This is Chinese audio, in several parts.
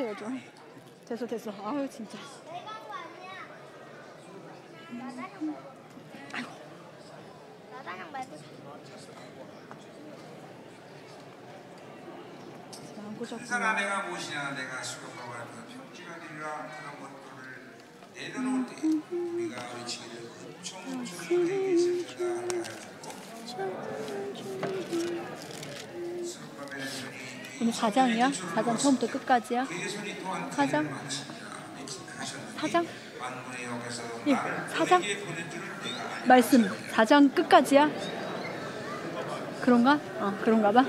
주세요 좀. 됐어 됐어. 아유 진짜. 아이고. 나다랑 말고 안 항상. 내가 무엇이냐 내가 수고하고 하는 평지가 되리라 그런 것들을 내려놓을 때 우리가 외치기를 청춘이 되게 있을 때다 오늘 4장이야? 4장 처음부터 끝까지야? 예수님 또한 4장? 하셨느니 4장? 만군의 역에서 예, 나를 4장? 너희에게 보낸 줄을 내가 알고 말씀 4장 끝까지야? 그런가? 어, 그런가 봐.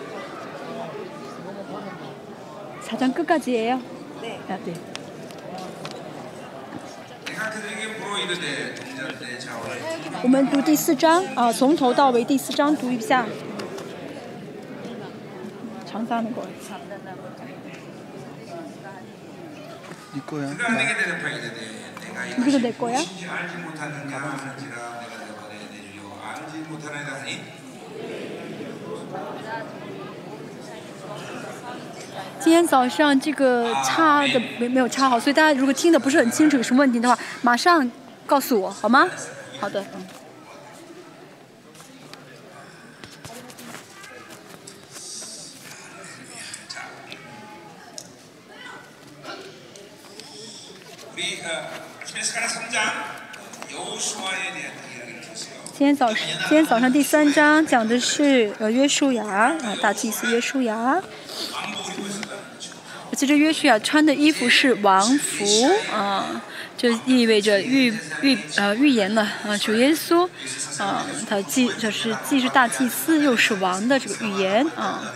4장 끝까지예요? 네. 아, 네. 내가 그들에게 물어 이르되 동전대 자원을 我们读第四章啊，从头到尾第四章读一下。 长大那个。 이거야. 그가 내게 대답하게 되되 내가 이거 이것이 내 거야? 무엇인지 알지 못하느냐 하는지라 내가 너번에 내주려 알지 못하느냐 하니 今天早上这个插的没没有插好，所以大家如果听的不是很清楚有什么问题的话，马上告诉我好吗？好的，嗯。 今天早上，今天早上第三章讲的是呃约书亚啊，大祭司约书亚。嗯，我记得约书亚穿的衣服是王服啊，就意味着预预呃预言了啊，主耶稣啊，他既就是既是大祭司又是王的这个预言啊。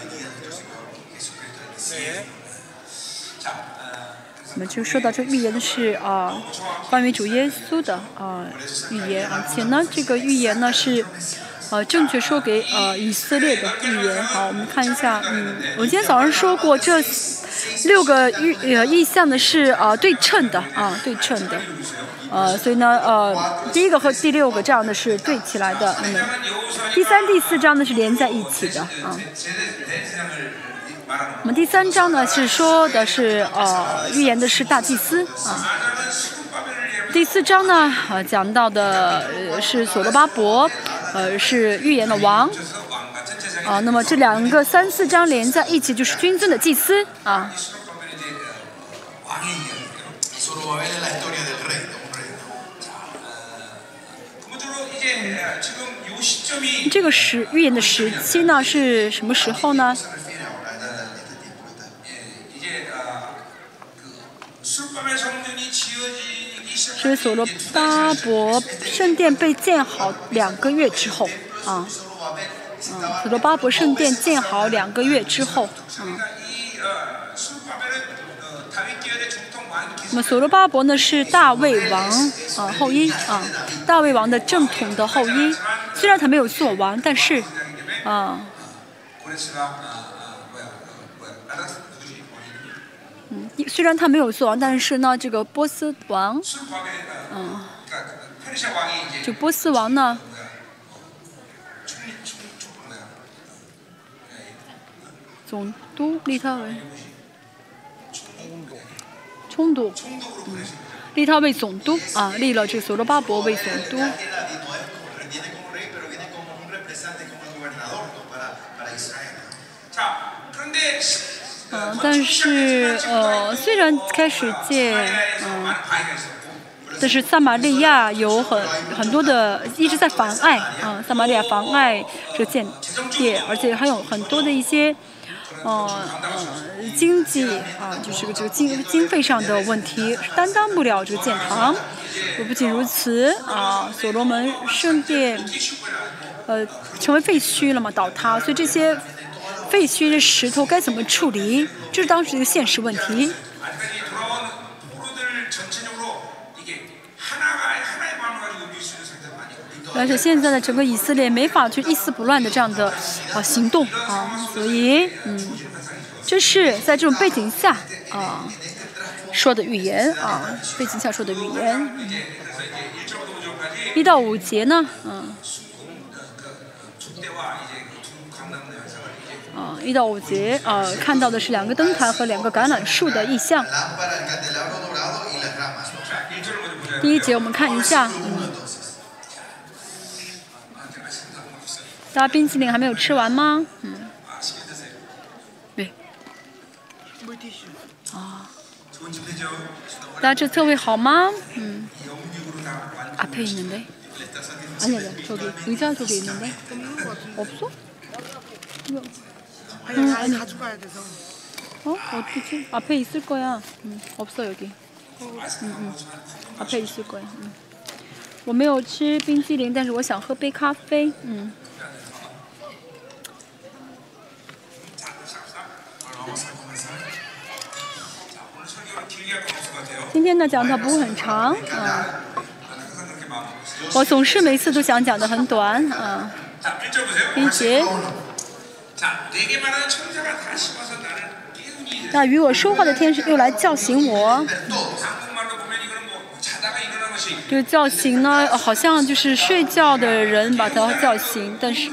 我们就说到这预言的是啊关于主耶稣的啊预言。而且呢这个预言呢是呃正确说给呃以色列的预言。好我们看一下嗯我今天早上说过这六个预呃意象呢是呃对称的啊对称的。呃所以呢呃第一个和第六个这样的是对起来的。那么第三第四章呢是连在一起的啊。我们第三章呢是说的是呃预言的是大祭司啊。第四章呢呃讲到的呃是索罗巴伯呃是预言的王。呃那么这两个三四章连在一起就是君尊的祭司啊。这个时预言的时期呢是什么时候呢？所以所罗巴伯圣殿被建好两个月之后，啊，嗯，所罗巴伯圣殿建好两个月之后，啊，那么所罗巴伯呢是大卫王啊后裔啊，大卫王的正统的后裔，虽然他没有做王，但是，啊。虽然他没有做但是呢这个波斯王嗯就波斯王呢总督立他为冲突立他为总督啊立了这个索罗巴伯为总督。嗯，但是呃，虽然开始建，嗯，但是撒马利亚有很很多的一直在妨碍，啊，撒马利亚妨碍这个建业，而且还有很多的一些，呃呃，经济啊，就是个这个经经费上的问题，担当不了这个建堂。不仅如此，啊，所罗门圣殿，呃，成为废墟了嘛，倒塌，所以这些。废墟的石头该怎么处理？这是当时的现实问题。而且现在的整个以色列没法去一丝不乱的这样的啊行动啊所以嗯这是在这种背景下啊说的语言啊背景下说的语言一到五节呢嗯。一到五节，呃，看到的是两个灯台和两个橄榄树的意象。 lámpara, el candelabro dorado y las ramas. ¿no? 자, 1절을 먼저 보자. 第一节我们看一下，嗯， Entonces, 大家冰淇淋还没有吃完吗？嗯， 아, 시계 드세요. 对， 좋은 집 되죠? 大家这特惠好吗？음, 영육으로 다 완전 앞에 있는데. 아니 아니 저기 의자 쪽에 있는데. 없어? 이거. 응, 아니. 가져가야 돼서. 어? 어디지? 앞에 있을 거야. 음, 없어 여기. 음, 음. 앞에 있을 거야. 음. 我没有吃冰激凌，但是我想喝杯咖啡。嗯， 오늘 설교를 길게 할 건 없을 것 같아요. 今天的讲道不会很长，嗯， 나는 항상 그렇게 마음 먹고 있어요. 我总是每次都想讲的很短，嗯， 자, 1절 보세요. 并且 那与我说话的天使又来叫醒我。这个叫醒呢好像就是睡觉的人把他叫醒但是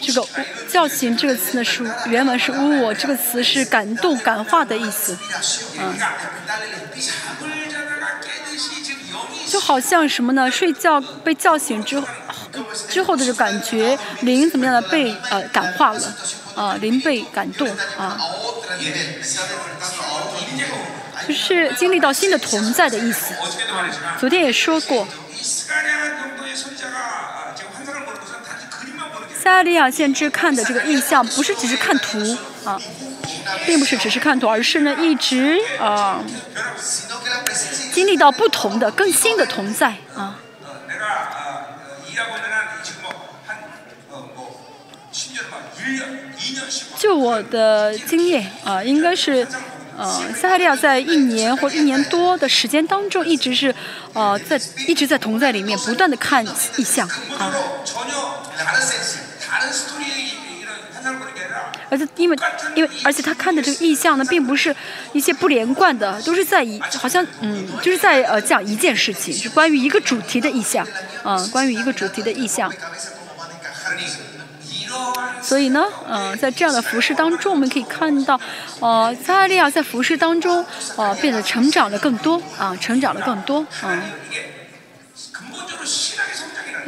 这个叫醒这个词呢是原文是呜我这个词是感动感化的意思。嗯。就好像什么呢？睡觉被叫醒之后之后的就感觉灵怎么样的？被呃感化了，啊，灵被感动，啊，就是经历到新的同在的意思。昨天也说过，塞利亚先知看的这个意象，不是只是看图啊，并不是只是看图，而是呢一直啊经历到不同的、更新的同在啊。就我的经验啊，应该是，呃，撒哈利亚在一年或一年多的时间当中，一直是，呃，在一直在同在里面不断的看意象啊。而且因为因为而且他看的这个意象呢，并不是一些不连贯的，都是在一好像嗯，就是在呃讲一件事情，是关于一个主题的意象，嗯，关于一个主题的意象。所以呢，呃，在这样的服饰当中，我们可以看到，呃，撒利亚在服饰当中，呃，变得成长了更多，啊，成长了更多，啊，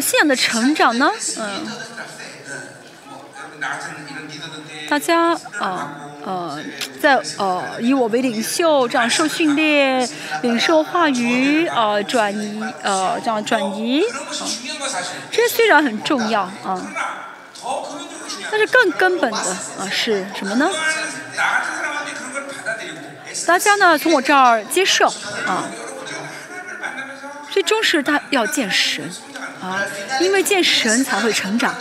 信仰的成长呢，嗯，大家，啊，呃，在，呃，以我为领袖，这样受训练，领受话语，呃，转移，呃，这样转移，这虽然很重要，啊。但是更根本的啊是什么呢？大家呢从我这儿接受啊，最终是他要见神啊，因为见神才会成长啊。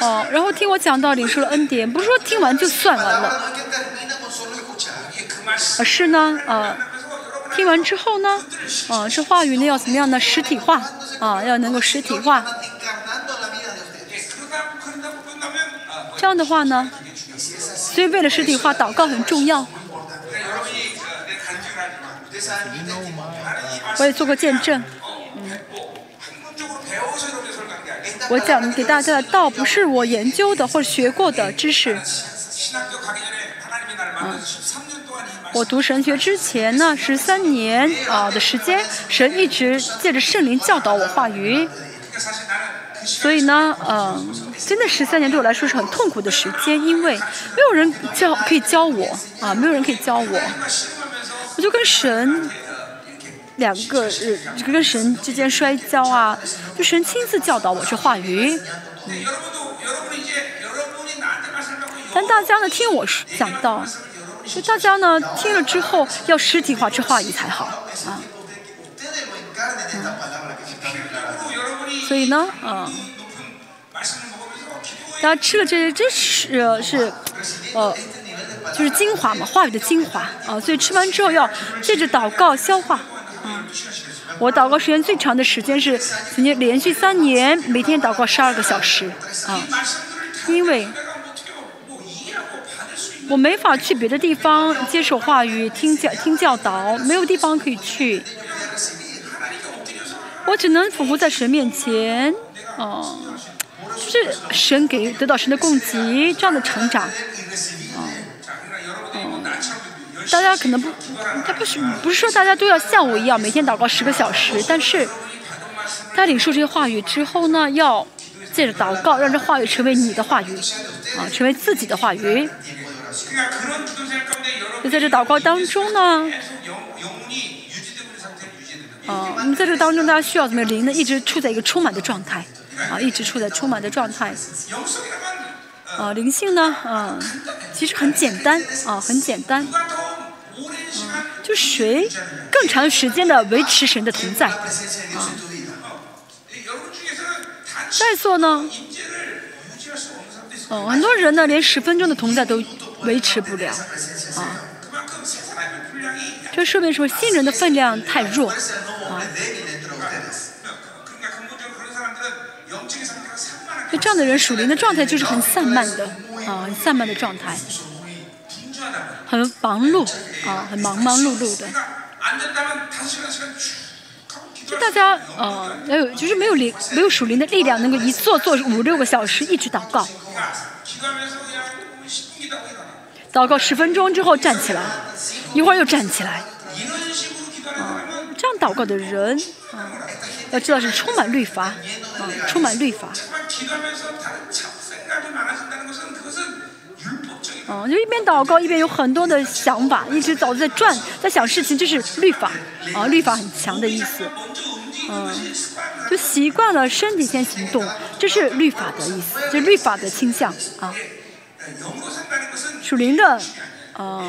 哦，然后听我讲道理，受了恩典，不是说听完就算完了，而是呢啊。听完之后呢啊这话语呢要怎么样呢实体化？啊要能够实体化。这样的话呢所以为了实体化祷告很重要。我也做过见证。嗯。我讲给大家的倒不是我研究的或者学过的知识。嗯。我读神学之前呢，十三年啊的时间，神一直借着圣灵教导我话语。所以呢，嗯，真的十三年对我来说是很痛苦的时间，因为没有人教可以教我啊，没有人可以教我，我就跟神两个人跟神之间摔跤啊，就神亲自教导我去话语。但大家呢，听我讲到。所以大家呢听了之后要实体化，去话语才好啊。所以呢，嗯，大家吃了这些，这是是呃，就是精华嘛，话语的精华啊。所以吃完之后要借着祷告消化啊。我祷告时间最长的时间是曾经连续三年每天祷告十二个小时啊，因为。我没法去别的地方接受话语、听教、听教导，没有地方可以去。我只能俯匐在神面前，哦、嗯，就是神给得到神的供给，这样的成长，哦、嗯，嗯，大家可能不，他不是不是说大家都要像我一样每天祷告十个小时，但是，他领受这些话语之后呢，要借着祷告让这话语成为你的话语，啊，成为自己的话语，就在这祷告当中呢哦你在这当中大家需要怎么样？灵呢一直处在一个充满的状态啊一直处在充满的状态。啊灵性呢嗯其实很简单啊很简单。啊就谁更长时间的维持神的同在啊。在座呢嗯很多人呢连十分钟的同在都维持不了啊。这说明什么？新人的分量太弱啊。就这样的人属灵的状态就是很散漫的啊很散漫的状态很忙碌啊很忙忙碌碌的。就大家呃要有就是没有灵没有属灵的力量能够一坐坐五六个小时一直祷告。祷告十分钟之后站起来，一会儿又站起来。啊，这样祷告的人啊，要知道是充满律法啊，充满律法。啊，就一边祷告一边有很多的想法，一直脑子在转，在想事情，这是律法啊，律法很强的意思。嗯，就习惯了身体先行动，这是律法的意思，就律法的倾向啊。属灵的呃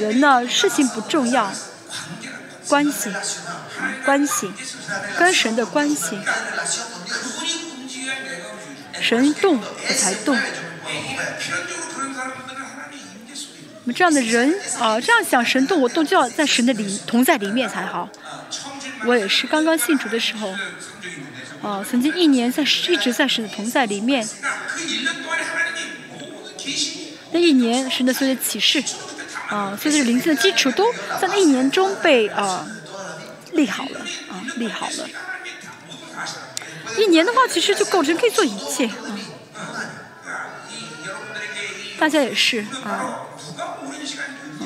人呢，事情不重要，关系，关系跟神的关系。神动我才动，我们这样的人啊，这样想神动我动就要在神的里，同在里面才好。我也是刚刚信主的时候，呃，曾经一年在一直在神的同在里面。那一年神的所有的启示，啊，所有的灵性的基础都在那一年中被啊立好了，啊，立好了。一年的话，其实就构成可以做一切，啊，大家也是啊。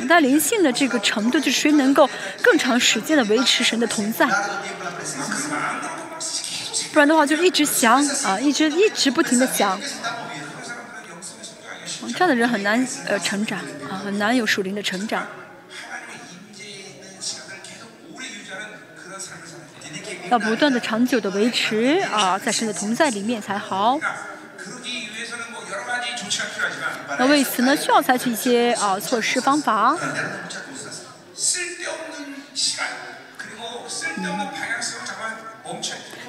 但灵性的这个程度，就是谁能够更长时间的维持神的同在，不然的话就一直想啊，一直一直不停的想，这样的人很难呃成长啊，很难有属灵的成长。要不断的、长久的维持啊，在神的同在里面才好。那为此呢，需要采取一些啊措施方法。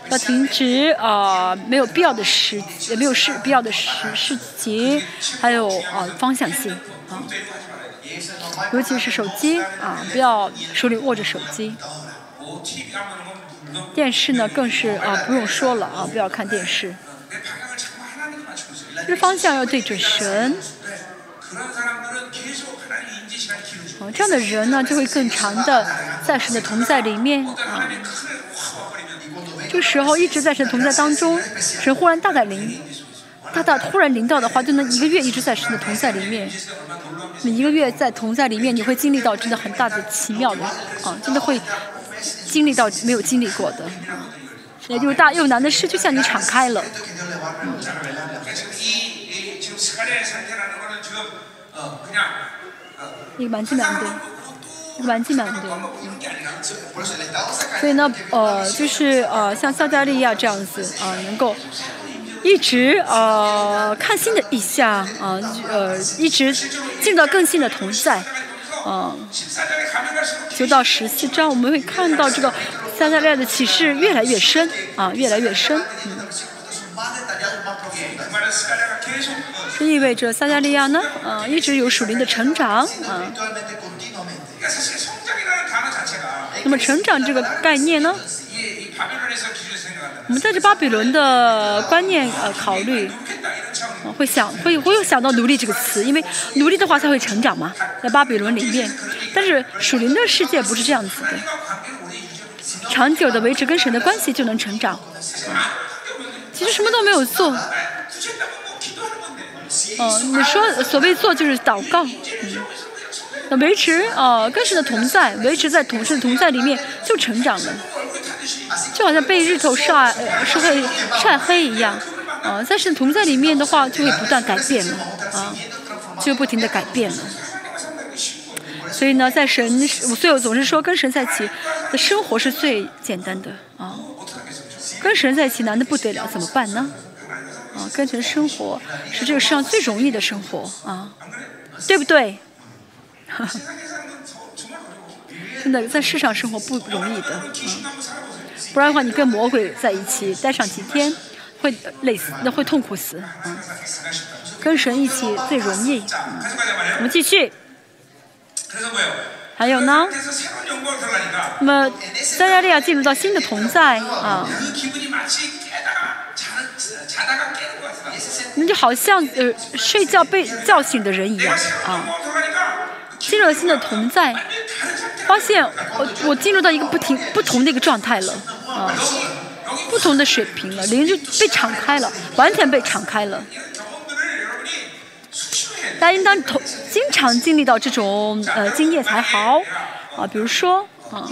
要停止啊没有必要的时也没有事必要的时事情还有啊方向性啊。尤其是手机啊不要手里握着手机。电视呢更是啊不用说了啊不要看电视。这方向要对准神。啊这样的人呢就会更长的暂时的同在里面啊。这个时候一直在神同在当中，神忽然大概临，大大忽然临到的话，就能一个月一直在神的同在里面。你一个月在同在里面，你会经历到真的很大的奇妙的啊，真的会经历到没有经历过的。也就是大又难的事就向你敞开了。一个蛮凄凉的。玩具满多。所以呢呃就是呃像撒加利亚这样子啊能够一直呃看新的意象啊呃一直进入到更新的同在嗯九到十四章我们会看到这个撒加利亚的启示越来越深啊越来越深嗯。这意味着撒加利亚呢嗯一直有属灵的成长啊那么成长这个概念呢？我们在这巴比伦的观念呃考虑会想会会有想到奴隶这个词因为奴隶的话才会成长嘛在巴比伦里面。但是属灵的世界不是这样子的长久的维持跟神的关系就能成长。其实什么都没有做。哦你说所谓做就是祷告。嗯。那维持啊，跟神的同在，维持在同神的同在里面就成长了，就好像被日头晒是会晒黑一样啊。在神同在里面的话，就会不断改变了啊，就不停的改变了。所以呢，在神，所以我总是说，跟神在一起的生活是最简单的啊。跟神在一起难的不得了，怎么办呢？啊，跟神生活是这个世上最容易的生活啊，对不对？真的在世上生活不容易的不然的话你跟魔鬼在一起待上几天会累死那会痛苦死跟神一起最容易我们继续。还有呢？那么大家都要进入到新的同在啊。那就好像呃睡觉被叫醒的人一样啊。心和心的同在。发现我我进入到一个不停不同的一个状态了。啊不同的水平了灵就被敞开了完全被敞开了。大家应当同经常经历到这种呃经验才好。啊比如说啊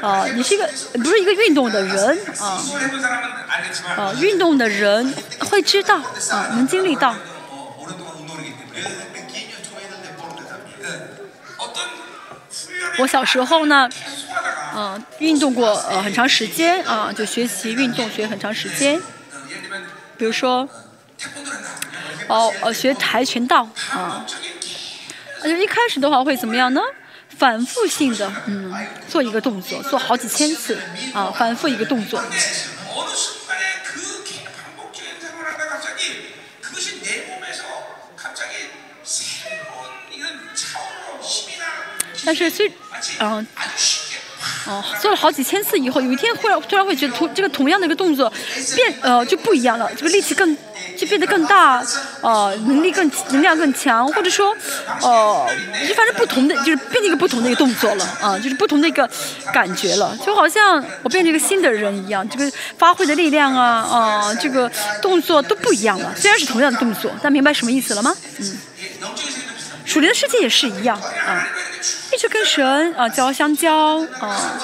啊你是一个不是一个运动的人啊啊运动的人会知道啊能经历到。我小时候呢嗯运动过呃很长时间啊就学习运动学很长时间。比如说哦呃学跆拳道啊那就一开始的话会怎么样呢？反复性的嗯做一个动作做好几千次啊反复一个动作。但是虽然后，哦，做了好几千次以后，有一天忽然突然会觉得，突这个同样的一个动作变，呃，就不一样了。这个力气更，就变得更大，呃，能力更，能量更强，或者说，呃，就发生不同的，就是变一个不同的一个动作了，啊，就是不同的一个感觉了。就好像我变成一个新的人一样，这个发挥的力量啊，啊，这个动作都不一样了。虽然是同样的动作，但明白什么意思了吗？嗯。属灵的世界也是一样啊，一直跟神啊交相交啊。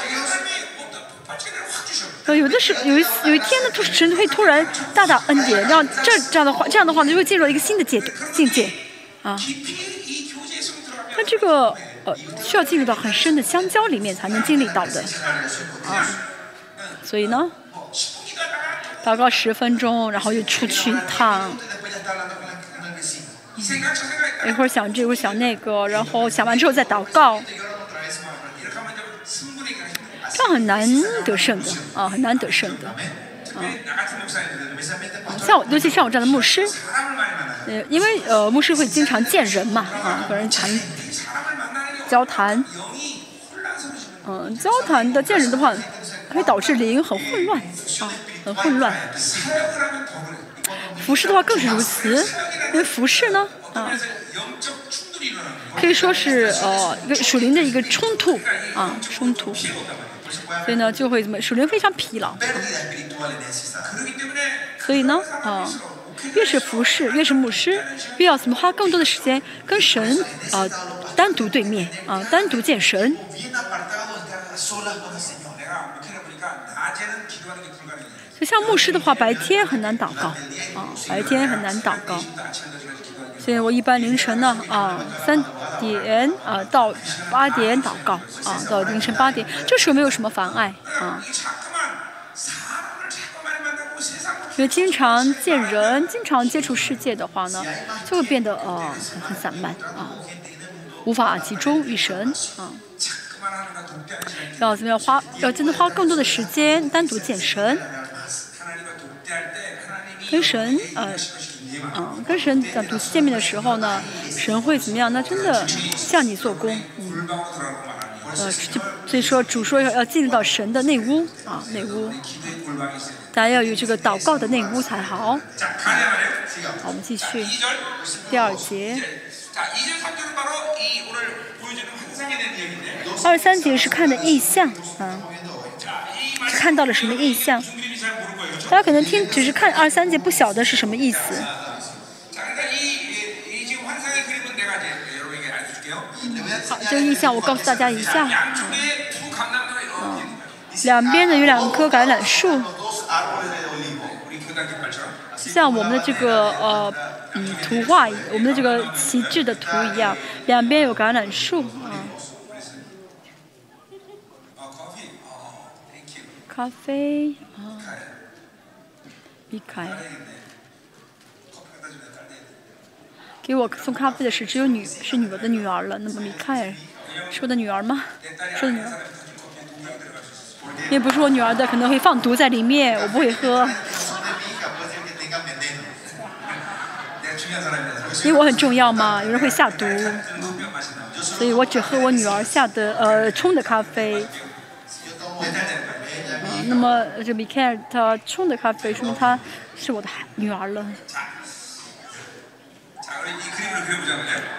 呃，有的是有一次有一天呢，突神会突然大大恩典，让这这样的话这样的话呢，就会进入一个新的阶境界啊。那这个呃，需要进入到很深的相交里面才能经历到的啊。所以呢，祷告十分钟，然后又出去一趟。一会儿想这，一会儿想那个，然后想完之后再祷告，这样很难得胜的啊，很难得胜的啊。像尤其像我这样的牧师，呃，因为呃牧师会经常见人嘛，啊，和人谈、交谈，嗯，交谈的、见人的话，会导致灵很混乱，啊，很混乱。服饰的话更是如此。因为服饰呢啊可以说是呃一个属灵的一个冲突啊冲突。所以呢就会怎么属灵非常疲劳。所以呢啊越是服饰越是牧师越要怎么花更多的时间跟神啊单独对面啊单独见神。就像牧师的话白天很难祷告啊白天很难祷告。所以我一般凌晨呢啊三点啊到八点祷告啊到凌晨八点这时候没有什么妨碍啊。因为经常见人经常接触世界的话呢就会变得呃很很散漫啊。无法集中于神啊。然后咱们要花要真的花更多的时间单独健身跟神呃，嗯、跟神在独次见面的时候呢，神会怎么样？那真的向你做工，嗯，呃，所以说主说要要进入到神的内屋啊，内屋，大家要有这个祷告的内屋才好。好，我们继续第二节。二三节是看的意象，嗯、啊。看到了什么意象。大家可能听只是看二三节，不晓得是什么意思。好，这个意象我告诉大家一下。嗯，两边呢有两棵橄榄树，像我们的这个呃嗯图画，我们的这个旗帜的图一样，两边有橄榄树啊。咖啡啊，离开给我送咖啡的是只有女，是女儿的女儿了。那么离开是我的女儿吗？是我的女儿。因为不是我女儿的，可能会放毒在里面。我不会喝，因为我很重要嘛。有人会下毒，嗯，所以我只喝我女儿下的呃冲的咖啡。那么这米凯他冲的咖啡，说明她是我的女儿了。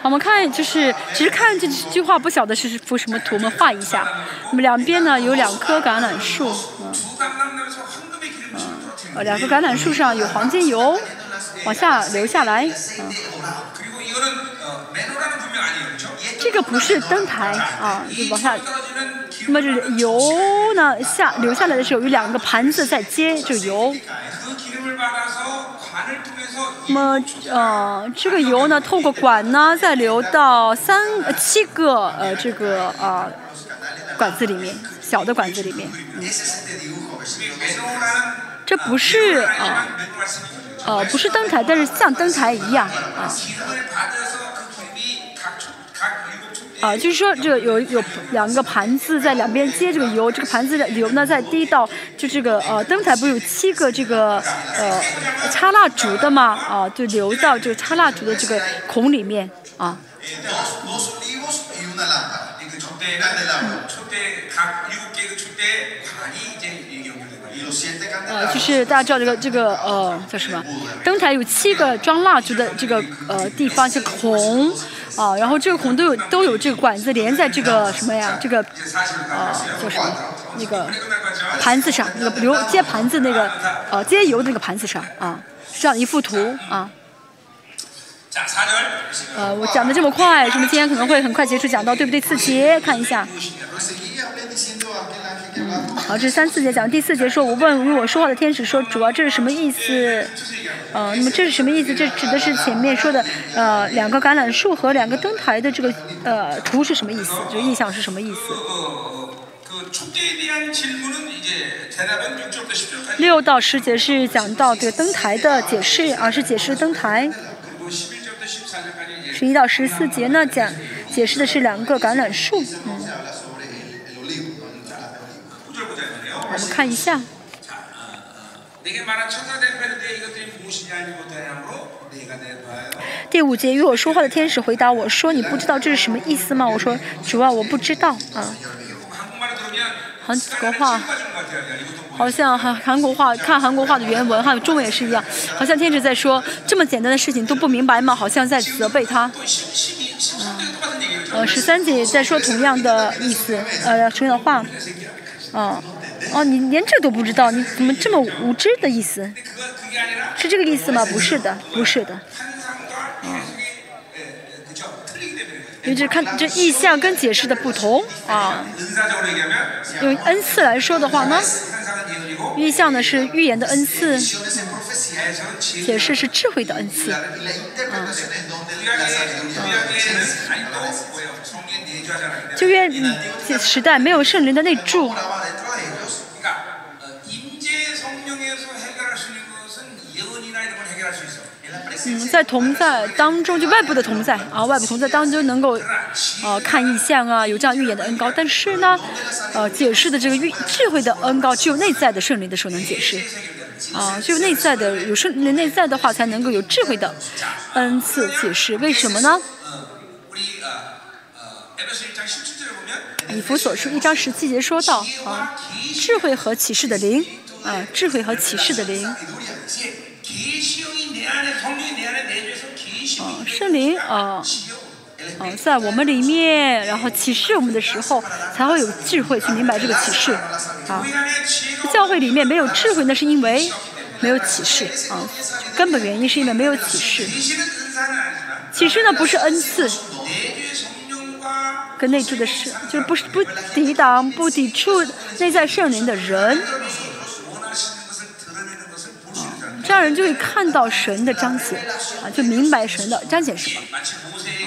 我们看，就是其实看这句话，不晓得是幅什么图，我们画一下。那么两边呢有两棵橄榄树，嗯，呃、嗯，两棵橄榄树上有黄金油往下流下来，嗯。这个不是灯台啊，就往下。那么这油呢，下流下来的时候有两个盘子在接，这油。那么呃，这个油呢，透过管呢，再流到三七个呃，这个呃，管子里面，小的管子里面。嗯，这不是啊，呃，不是灯台，但是像灯台一样啊。啊，就是说这个有有两个盘子在两边接这个油，这个盘子的油呢再滴到就这个呃灯台不是有七个这个呃插蜡烛的嘛啊，就流到这个插蜡烛的这个孔里面啊。dos olivos y una lámpara. 그 Un 촉대 candelabro. 촉대 각 일곱 개의 그 촉대 관이 이제 이게 연결된 Y 거예요. los siete 呃， candelabros. 就是大家知道这个这个呃叫什么？灯台有七个装蜡烛的这个呃地方，这个孔啊，然后这个孔都有都有这个管子连在这个什么呀？这个 이제 사실을 呃 다 叫什么？那个 끝날 것 같죠? 盘子上，那个流接盘子那个呃接油的那个盘子上啊，是这样一幅图啊。 呃，我讲的这么快，什么今天可能会很快结束，讲到对不对？四节，看一下。嗯，好，这是三四节讲，第四节说，我问与我说话的天使说，主要，这是什么意思？呃，那么这是什么意思？这指的是前面说的，呃，两个橄榄树和两个灯台的这个呃图是什么意思？就印象是什么意思？六到十节是讲到这个灯台的解释，啊、是解释灯台。十一到十四节呢讲解释的是两个橄榄树，嗯，我们看一下。第五节与我说话的天使回答我说：“你不知道这是什么意思吗？”我说：“主啊，我不知道啊。”很国话。好像韩韩国话看韩国话的原文，还有中文也是一样，好像天使在说这么简单的事情都不明白吗？好像在责备他。嗯、呃，十三姐在说同样的意思，呃，同样的话。嗯、哦，你连这都不知道，你怎么这么无知的意思？是这个意思吗？不是的，不是的。也就看这意象跟解释的不同啊。用恩赐来说的话呢，意象呢是预言的恩赐，解释是智慧的恩赐啊啊。就愿时代没有圣灵的内住。嗯，在同在当中，就外部的同在啊，外部同在当中能够，啊，看异象啊，有这样预言的恩高，但是呢，呃，解释的这个运智慧的恩高，只有内在的圣灵的时候能解释，啊，只有内在的有圣灵内在的话，才能够有智慧的恩赐解释。为什么呢？以弗所书一章十七节说到啊，智慧和启示的灵啊，智慧和启示的灵。圣灵啊，嗯，在我们里面，然后启示我们的时候才会有智慧。去明白这个启示啊，教会里面没有智慧，那是因为没有启示啊。根本原因是因为没有启示，启示呢不是恩赐，跟内置的是，就是不是不抵挡、不抵触内在圣灵的人。让人就会看到神的彰显啊，就明白神的彰显什么、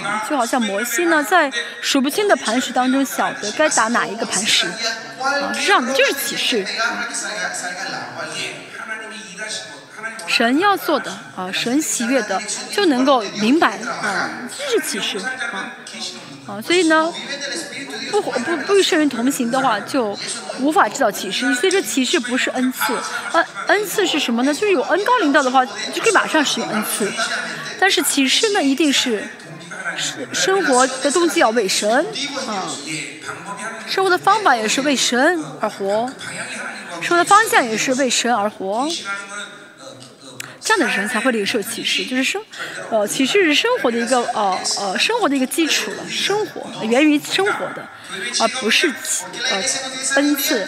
啊。就好像摩西呢，在数不清的磐石当中，晓得该打哪一个磐石啊，让就是启示。神要做的啊，神喜悦的，就能够明白啊，这是启示啊。啊，所以呢，不不不与圣人同行的话，就无法知道启示。所以说，启示不是恩赐，恩恩赐是什么呢？就是有恩高领导的话，就可以马上使用恩赐。但是启示呢，一定是生生活的动机要为神，啊，生活的方法也是为神而活，生活的方向也是为神而活。这样的人才会领受启示，就是生呃，启示是生活的一个呃，呃，生活的一个基础了。生活源于生活的，而不是启呃恩赐。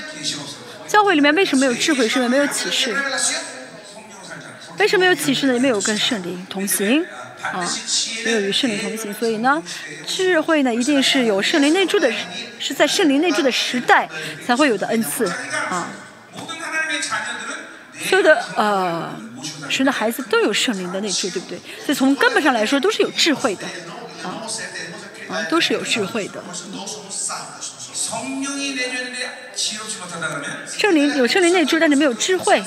教会里面为什么有智慧，是因为没有启示。为什么有启示呢？因为有跟圣灵同行啊，没有与圣灵同行。所以呢，智慧呢，一定是有圣灵内住的，是在圣灵内住的时代才会有的恩赐啊。所有的呃，神的孩子都有圣灵的内置，对不对？所以从根本上来说，都是有智慧的，啊，啊，都是有智慧的。圣灵有圣灵内置，但是没有智慧，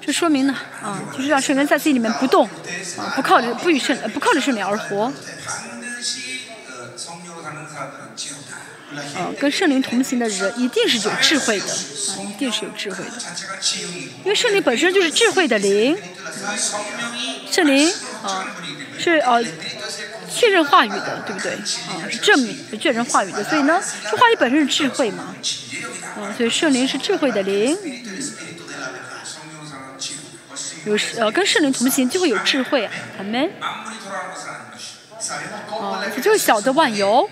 这说明呢，啊，就是让圣灵在自己里面不动，啊，不靠着不与圣不靠着圣灵而活。嗯，跟圣灵同行的人一定是有智慧的，啊、一定是有智慧的，因为圣灵本身就是智慧的灵，圣灵啊是呃确认话语的，对不对？啊，是证明是确认话语的，所以呢，这话语本身是智慧嘛，啊，所以圣灵是智慧的灵，嗯、有呃跟圣灵同行就会有智慧，阿门。啊，就是晓得万有，啊。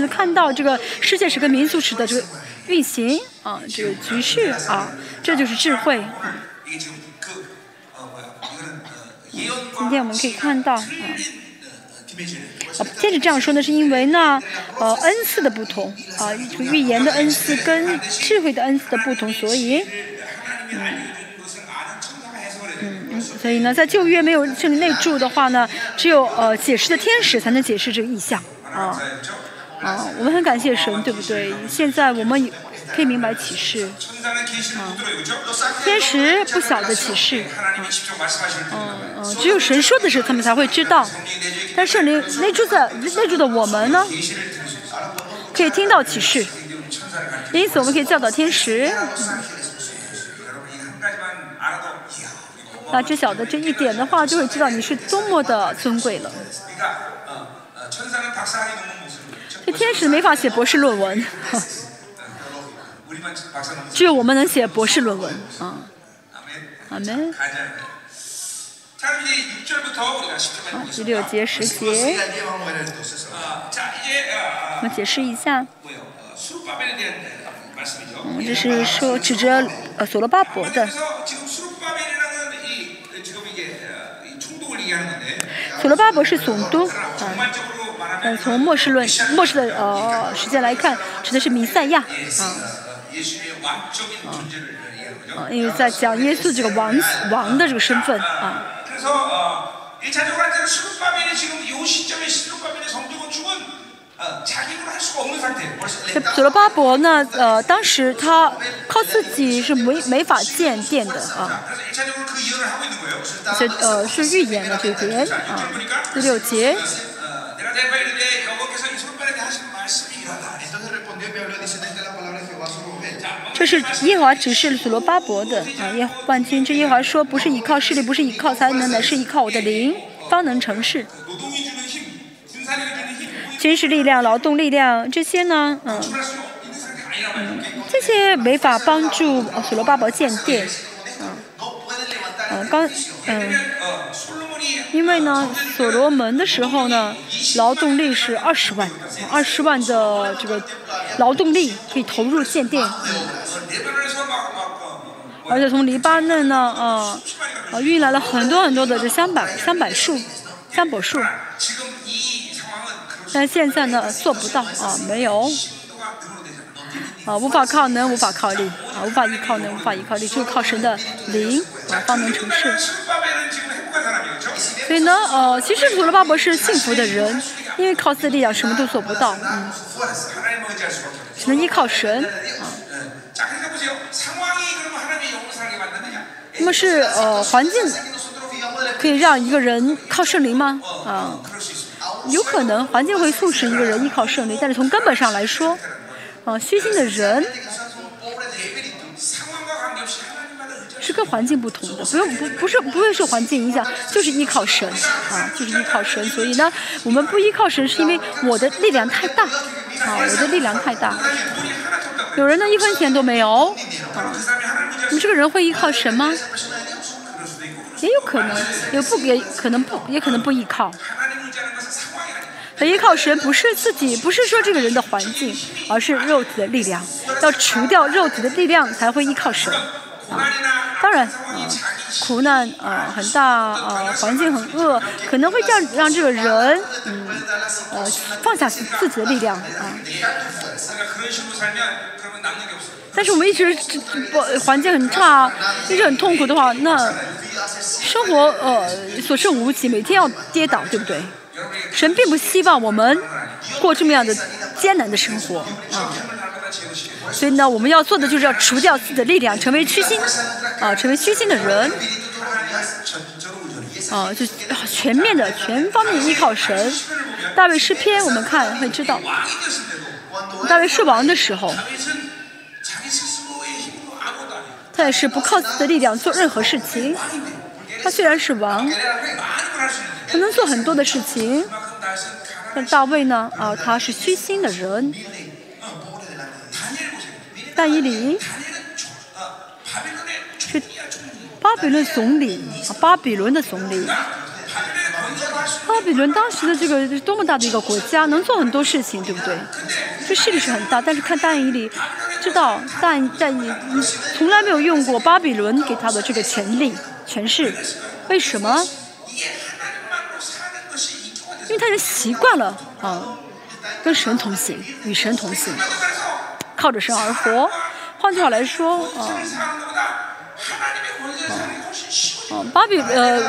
次看到这个世界史跟民族史的这个运行啊，这个局势啊，这就是智慧。啊今天我们可以看到啊，啊，接着这样说呢，是因为呢，呃，恩赐的不同啊，这个预言的恩赐跟智慧的恩赐的不同，所以，嗯，嗯，所以呢，在旧约没有圣灵内住的话呢，只有呃解释的天使才能解释这个意象啊，啊，我们很感谢神，对不对？现在我们可以明白启示，啊，天使不晓得启示，嗯嗯，只有神说的时候，他们才会知道。但是你那住的那住的我们呢？可以听到启示，因此我们可以教导天使。那知晓的这一点的话，就会知道你是多么的尊贵了。天使没法写博士论文，只有我们能写博士论文啊。阿门。好，第六节十节，我们解释一下。嗯，这是说，指着呃所罗巴伯的。所罗巴伯是总督，嗯。呃，从末世论、末世的呃时间来看，指的是弥赛亚，啊，啊，因为在讲耶稣这个王王的这个身份，啊。这所罗巴伯呢？呃，当时他靠自己是没没法建殿的啊。这呃是预言的预言啊，第六节。这是耶华指示所罗巴伯的啊，耶万军这耶华说，不是依靠势力，不是依靠才能，乃是依靠我的灵，方能成事。军事力量、劳动力量这些呢，嗯，嗯，这些没法帮助啊，所罗巴伯建殿。呃，刚，嗯，因为呢，所罗门的时候呢，劳动力是二十万，二十万的这个劳动力可以投入建殿，而且从黎巴嫩呢，呃，呃，运来了很多很多的这三百三百树，三柏树，但现在呢，做不到啊、没有。啊，无法靠能，无法靠力，啊，无法依靠能，无法依靠力，就靠神的灵啊，方能成事。所以呢，呃，其实所罗巴伯是幸福的人，因为靠自己力量什么都做不到，嗯，只能依靠神啊。那么是呃环境可以让一个人靠圣灵吗？啊，有可能环境会促使一个人依靠圣灵，但是从根本上来说，啊，虚心的人。是跟环境不同的，不用不不是不会受环境影响，就是依靠神啊，就是依靠神。所以呢，我们不依靠神，是因为我的力量太大啊，我的力量太大。有人呢一分钱都没有啊，你这个人会依靠神吗？也有可能，也不也可能不也可能不依靠。依靠神不是自己不是说这个人的环境而是肉体的力量要除掉肉体的力量才会依靠神。啊当然啊苦难啊很大啊环境很恶可能会让让这个人嗯呃放下自己的力量啊。但是我们一直不环境很差一直很痛苦的话那生活呃所剩无几每天要跌倒对不对？神并不希望我们过这么样的艰难的生活啊。所以呢，我们要做的就是要除掉自己的力量，成为虚心啊，成为虚心的人啊，就全面的、全方面的依靠神。大卫诗篇，我们看会知道，大卫是王的时候，他也是不靠自己的力量做任何事情。他虽然是王，能做很多的事情，但大卫呢？啊，他是虚心的人。但以理是巴比伦总理，啊，巴比伦的总理。巴比伦当时的这个多么大的一个国家，能做很多事情，对不对？这势力是很大，但是看但以理知道，但但以你从来没有用过巴比伦给他的这个权力权势，为什么？因为他人习惯了啊，跟神同行，与神同行，靠着神而活。换句话来说啊，啊，芭比呃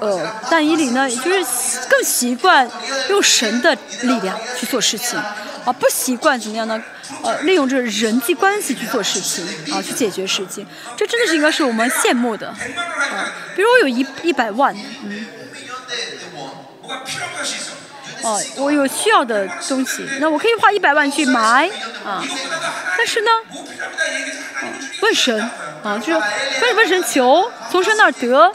呃，但伊丽呢，也就是更习惯用神的力量去做事情啊，不习惯怎么样呢？呃，利用这人际关系去做事情啊，去解决事情，这真的是应该是我们羡慕的啊。比如我有一一百万，嗯。哦，我有需要的东西，那我可以花一百万去买啊。但是呢，问神啊，就是问问神求，从神那儿得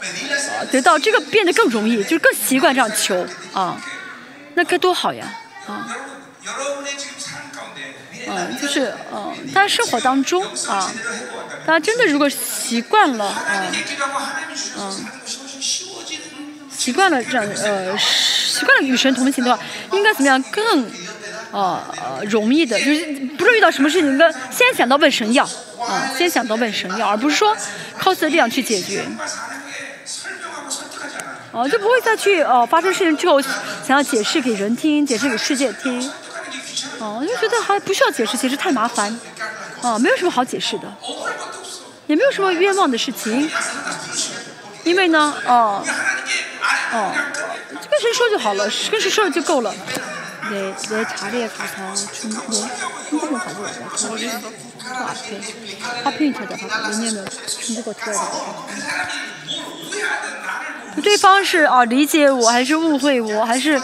得到这个变得更容易，就是更习惯这样求啊。那该多好呀啊！嗯，就是嗯，大家生活当中啊，大家真的如果习惯了啊，嗯。习惯了这样呃习惯了与神同行的话，应该怎么样更呃容易的？就是不论遇到什么事情，应该先想到问神要啊、呃，先想到问神要，而不是说靠自己的力量去解决。哦、呃，就不会再去哦、呃、发生事情之后想要解释给人听，解释给世界听。哦、呃，就觉得还不需要解释，解释太麻烦。哦、呃，没有什么好解释的，也没有什么冤枉的事情。因为呢，哦、呃。哦，就跟谁说就好了，跟谁说了就够了。来来查这个卡牌，春末，春末好多了，看这，片，阿片查的，他里面的春末出来的。对方是哦，理解我还是误会我还是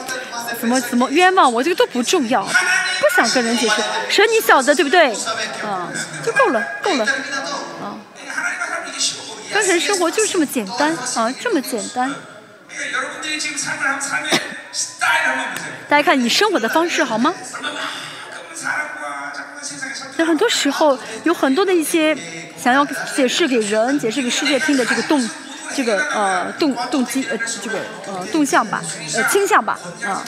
怎么怎么冤枉我，这个都不重要，不想跟人解释。神你晓得对不对？啊，就够了，够了。啊，单纯生活就这么简单啊，这么简单。大家看你生活的方式好吗？在很多时候有很多的一些想要解释给人解释给世界听的这个动，这个呃动动机，呃这个呃动向吧，呃倾向吧，啊。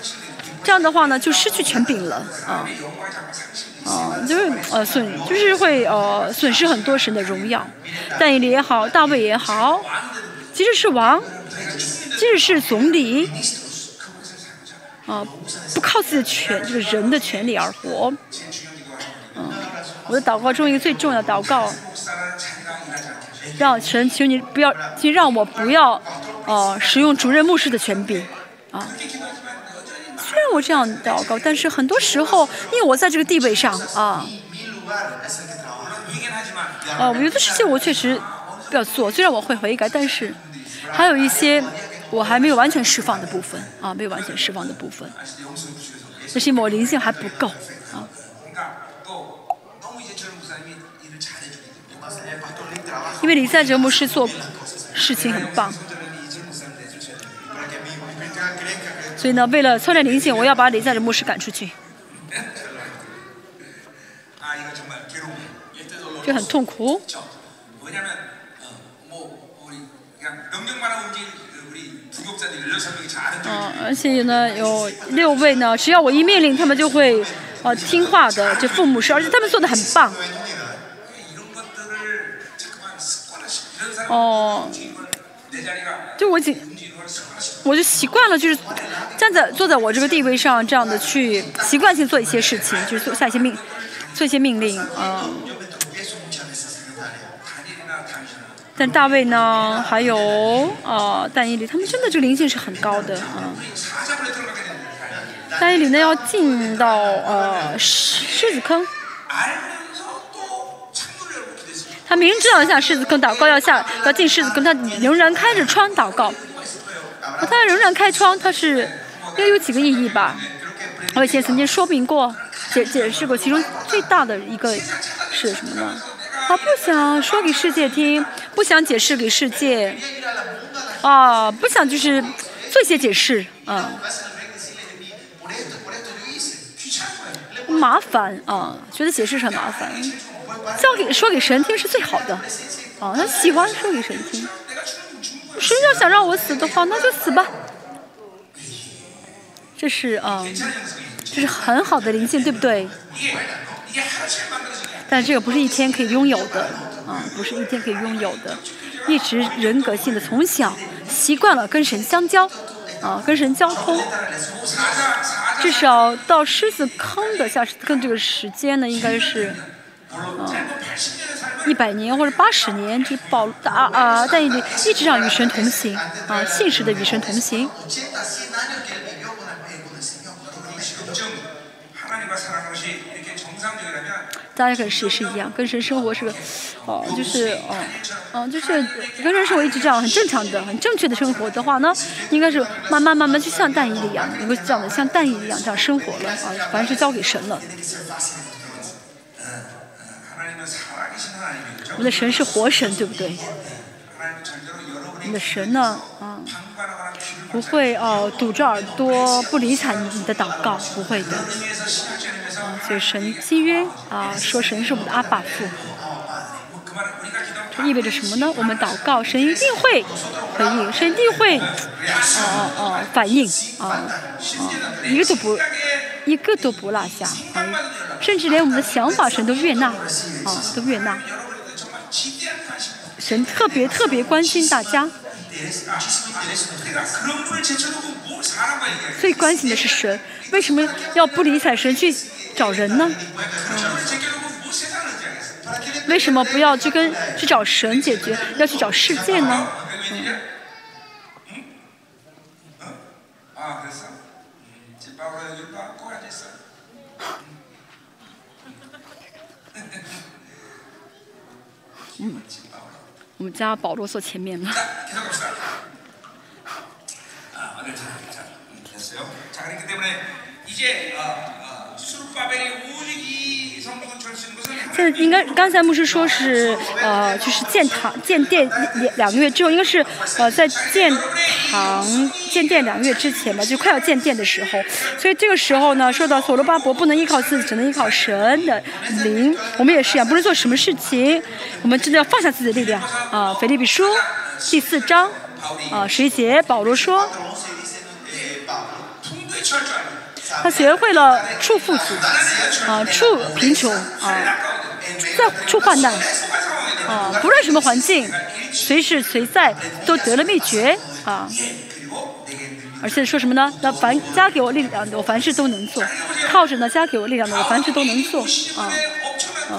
这样的话呢就失去权柄了，啊。啊，就是呃损，就是会呃损失很多神的荣耀，但你也好，大卫也好，即使是王。即使是总理，啊，不靠自己的权，这个人的权利而活。嗯，我的祷告中一个最重要的祷告，让神，请你不要，请让我不要，哦、呃，使用主任牧师的权柄，啊。虽然我这样祷告，但是很多时候，因为我在这个地位上，啊，啊，有的事情我确实不要做，虽然我会悔改，但是还有一些我还没有完全释放的部分啊没有完全释放的部分。那是因为我灵性还不够啊。因为李赛哲牧师做事情很棒。所以呢为了测量灵性我要把李赛哲牧师赶出去。就很痛苦。嗯而且呢有六位呢只要我一命令他们就会呃听话的就父母是而且他们做的很棒。哦。就我已经我就习惯了就是站在坐在我这个地位上这样的去习惯性做一些事情就是做下一些命做一些命令嗯大卫呢？还有啊，但以理，他们真的这灵性是很高的啊。但以理呢，要进到呃狮子坑。他明知道下狮子坑祷告要下要进狮子坑，他仍然开着窗祷告。他仍然开窗，他是要有几个意义吧？我以前曾经说明过、解解释过，其中最大的一个是什么呢？他不想说给世界听。不想解释给世界，啊，不想就是做一些解释，啊，麻烦，啊，觉得解释很麻烦，交给说给神听是最好的，啊，他喜欢说给神听，谁要想让我死的话，那就死吧，这是啊，这是很好的灵性，对不对？但这个不是一天可以拥有的。啊不是一天可以拥有的。一直人格性的从小习惯了跟神相交啊跟神交通。至少到狮子坑的下跟这个时间呢应该是啊一百年或者八十年就保啊啊但一一直让与神同行啊现实的与神同行。大家可是一样，跟神生活是个哦，就是哦，哦，就是跟神生活一直这样，很正常的，很正确的生活的话呢，应该是慢慢慢慢就像蛋一样，能够长得像蛋一样这样生活了啊。反正就交给神了，我们的神是活神，对不对？你的神呢？啊，不会哦，堵着耳朵不理睬你，你的祷告不会的。所以神契约啊，说神是我们的阿爸父。这意味着什么呢？我们祷告，神一定会回应，神一定会哦哦哦反应啊啊，一个都不一个都不落下啊，甚至连我们的想法神都悦纳啊，都悦纳。神特别特别关心大家，最关心的是神。为什么要不理睬神去找人呢？嗯、为什么不要去跟去找神解决，要去找世界呢？嗯嗯，我们家保罗坐前面吗？啊，现在 应该刚才牧师说是呃，就是建堂建殿两两个月之后，应该是呃在建堂建殿两个月之前吧，就快要建殿的时候。所以这个时候呢，说到所罗巴伯不能依靠自己，只能依靠神的灵，我们也是样，不论做什么事情，我们真的要放下自己的力量啊。腓利比书第四章啊十一节，保罗说。他学会了处富足，啊，处贫穷，啊，在处患难，啊，不论什么环境，随时随在都得了秘诀，啊，而且说什么呢？那凡加给我力量的，我凡事都能做；靠着呢加给我力量的，我凡事都能做，啊，啊。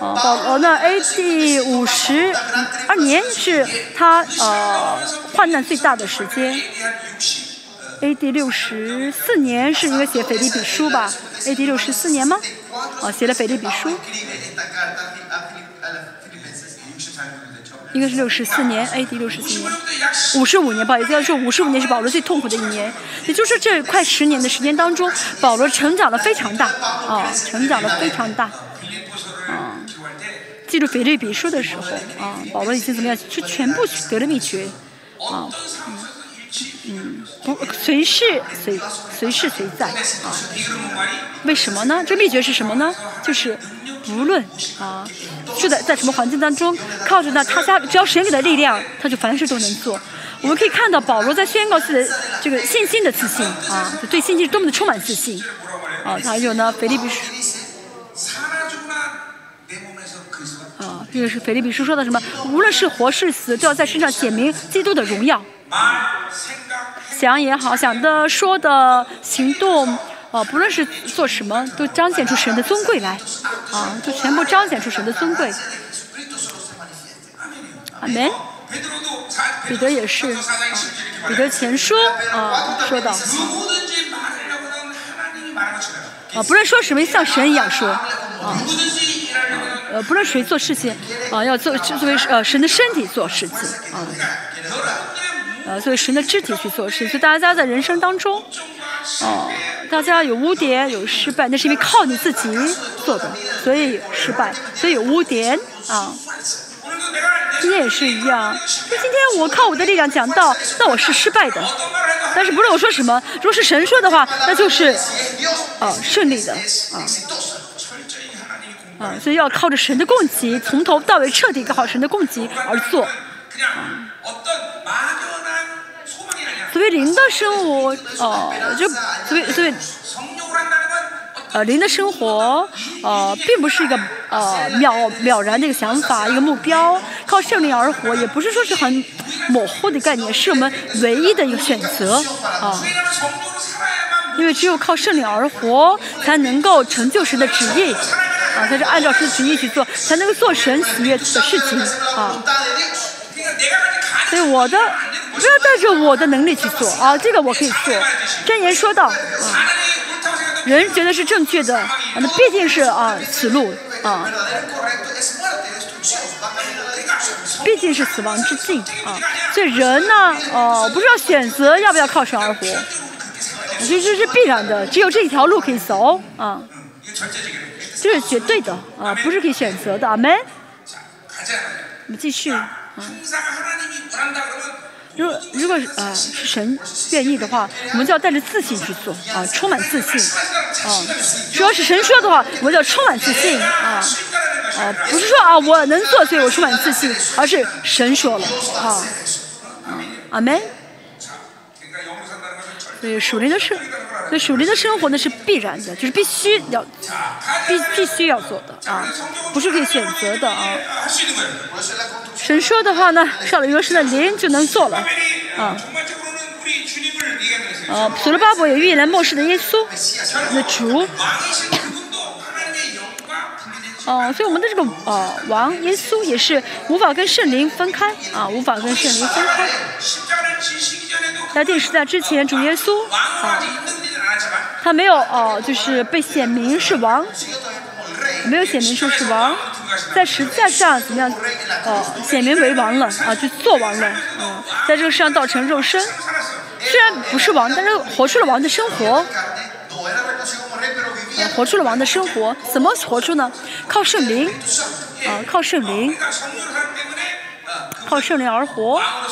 啊，保罗呢？A.D. 五十二年是他呃患难最大的时间，AD 六十四年是应该写腓立比书吧？AD 六十四年吗？哦，写了腓立比书，应该是六十四年，AD 六十四年，五十五年吧，也就是说五十五年是保罗最痛苦的一年，也就是这快十年的时间当中，保罗成长了非常大，哦，成长了非常大，嗯，记住腓立比书的时候，啊、保罗已经怎么样？是全部得了秘诀，啊、嗯。嗯，不随是随，随是随在啊。为什么呢？这秘诀是什么呢？就是无论啊，住在在什么环境当中，靠着那他家，只要神给的力量，他就凡事都能做。我们可以看到保罗在宣告自己的这个信心的自信啊，就对信心多么的充满自信啊。他还有呢，菲利比书啊，这个是菲利比书说的什么，无论是活是死，都要在身上写明基督的荣耀。想也好想的说的行动哦不论是做什么都彰显出神的尊贵来啊就全部彰显出神的尊贵。阿门。彼得也是彼得前书啊说到不论说什么像神一样说不论谁做事情啊要做作为呃神的身体做事情啊。呃，所以神的肢体去做事，所以大家在人生当中，哦，大家有污点有失败，那是因为靠你自己做的，所以失败，所以有污点啊。今天也是一样，就今天我靠我的力量讲道，那我是失败的；但是不论我说什么，如果是神说的话，那就是啊顺利的啊。啊，所以要靠着神的供给，从头到尾彻底搞好神的供给而做啊。所以灵的生活，呃，就，所以，所以，呃，灵的生活，呃，并不是一个，呃，了了然的一个想法，一个目标。靠圣灵而活也不是说是很模糊的概念，是我们唯一的一个选择。啊，因为只有靠圣灵而活，才能够成就神的旨意。啊，在是按照神的旨意去做，才能够做神喜悦的事情。啊，所以我的。不要带着我的能力去做啊！这个我可以做。真言说到啊，人觉得是正确的啊，那毕竟是啊死路啊，毕竟是死亡之境啊。所以人呢，哦，不知道选择要不要靠神而活，我觉得这是必然的，只有这一条路可以走啊，这是绝对的啊，不是可以选择的啊，men。我们继续啊。如如果啊，是神愿意的话，我们就要带着自信去做啊，充满自信啊。主要是神说的话，我们就要充满自信啊。啊，不是说啊，我能做，所以我充满自信。而是神说了啊，啊，阿门。所以属灵就是。对属灵的生活呢，是必然的，就是必须要必必须要做的啊，不是可以选择的啊。神说的话呢，圣灵说的灵就能做了啊。呃，所罗巴伯也预言了末世的耶稣，那主。哦，所以我们的这个呃王耶稣也是无法跟圣灵分开啊，无法跟圣灵分开。在定时在之前，主耶稣啊，他没有哦，就是被显明是王，没有显明说是王，在实在上怎么样呃，显明为王了啊，就做王了。嗯，在这个世上造成肉身，虽然不是王，但是活出了王的生活。活出了王的生活怎么活出呢？靠圣灵啊靠圣灵靠圣灵而活。啊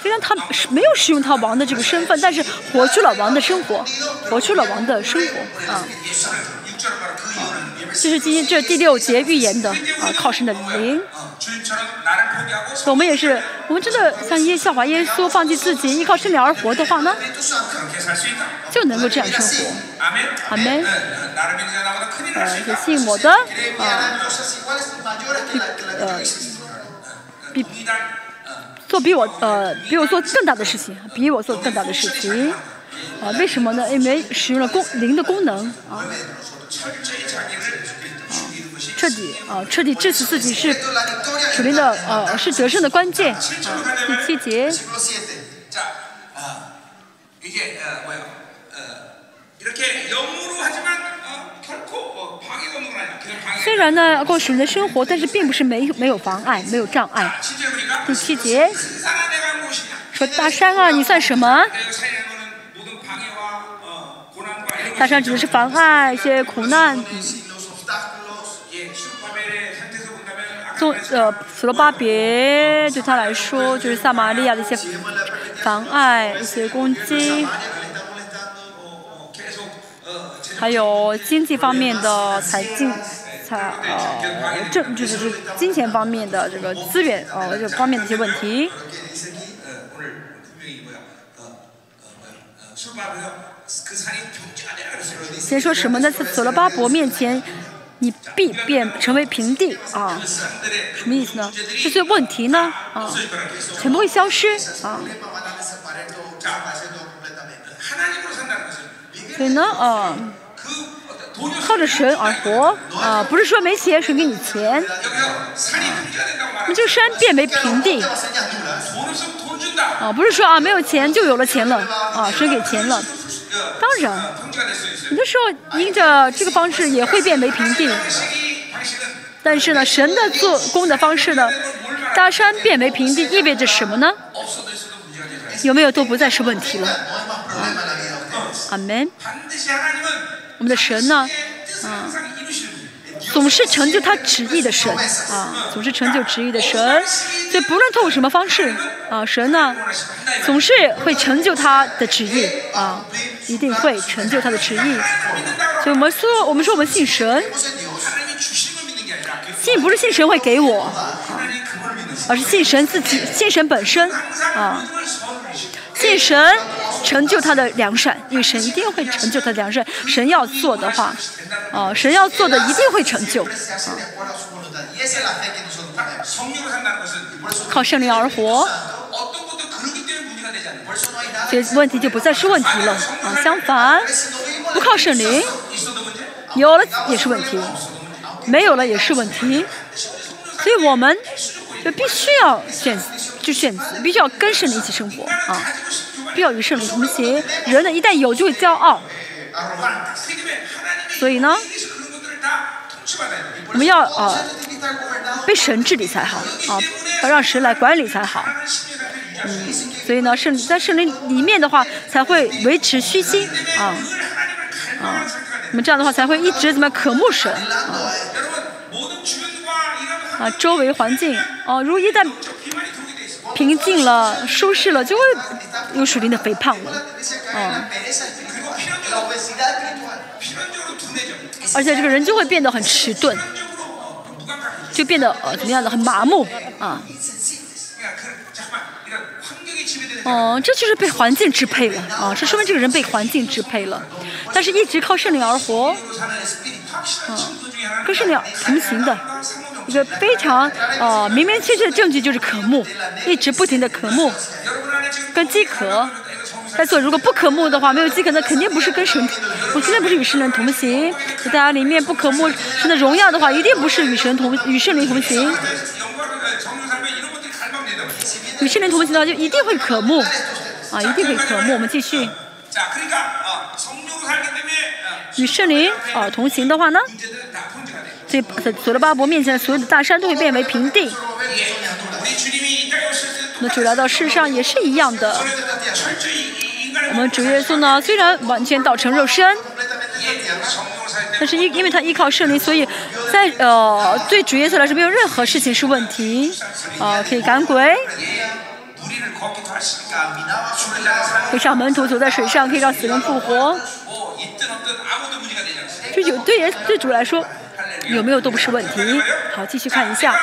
虽然他没有使用他王的这个身份但是活出了王的生活活出了王的生活啊。这是今天这第六节预言的啊，靠神的灵。我们也是，我们真的像耶笑华耶稣放弃自己，依靠圣灵而活的话呢，就能够这样生活。阿门。呃，信我的啊。呃，比做比我呃比我做更大的事情，比我做更大的事情。啊，为什么呢？因为使用了功灵的功能啊。彻底啊、彻底致死自己是属灵的呃，是得胜的关键。啊、第七节。虽然呢过属灵的生活，但是并不是没没有妨碍，没有障碍。第七节说大山啊，你算什么？他这上指的是妨碍一些苦难，从呃除了巴别对他来说，就是撒玛利亚的一些妨碍一些攻击。还有经济方面的财经财，呃，政就是金钱方面的这个资源，呃，这方面的一些问题。先说什么呢？在所罗巴伯面前，你必变成为平地啊？什么意思呢？这些问题呢？啊，全部会消失啊。所以呢，啊。靠着神而活啊、不是说没钱谁给你钱，你就山变为平地啊、不是说啊没有钱就有了钱了啊，谁给钱了？当然，有的时候因着这个方式也会变为平地，但是呢，神的做工的方式呢，大山变为平地意味着什么呢？有没有都不再是问题了？阿门。我们的神呢？啊。总是成就他旨意的神。啊总是成就旨意的神。所以不论通过什么方式啊神呢总是会成就他的旨意。啊一定会成就他的旨意。所以我们说我们说我们信神信不是信神会给我啊而是信神自己信神本身。啊。信神成就他的良善因为神一定会成就他的良善。神要做的话哦神要做的一定会成就。靠圣灵而活。这问题就不再是问题了。啊相反。不靠圣灵。有了也是问题。没有了也是问题。所以我们就必须要选，就选择，必须要跟圣灵一起生活啊，必要与圣灵同行。人呢，一旦有就会骄傲，所以呢，我们要啊、被神治理才好啊，要让神来管理才好。嗯，所以呢，圣在圣灵里面的话，才会维持虚心啊啊，那么这样的话才会一直怎么渴慕神啊。啊周围环境哦如一旦平静了舒适了就会有属于的肥胖了嗯而且这个人就会变得很迟钝就变得呃怎么样子很麻木啊。哦这就是被环境支配了啊这说明这个人被环境支配了。但是一直靠胜利而活嗯，跟士鸟同行的一个非常呃明明确确的证据，就是渴慕一直不停的渴慕跟饥渴在做。如果不可慕的话，没有饥渴，那肯定不是跟神。我现在不是与世人同行，在家里面不可慕神的荣耀的话，一定不是与神同。与圣灵同行，与圣灵同行呢，就一定会渴慕啊，一定会渴慕。我们继续。与圣灵啊同行的话呢，所以所罗巴伯面前所有的大山都会变为平地。那主来到世上也是一样的。我们主耶稣呢，虽然完全道成肉身，但是因因为他依靠圣灵，所以在呃对主耶稣来说没有任何事情是问题啊、可以赶鬼。可以让门徒走在水上，可以让死人复活。对人自主来说，有没有都不是问题。好，继续看一下。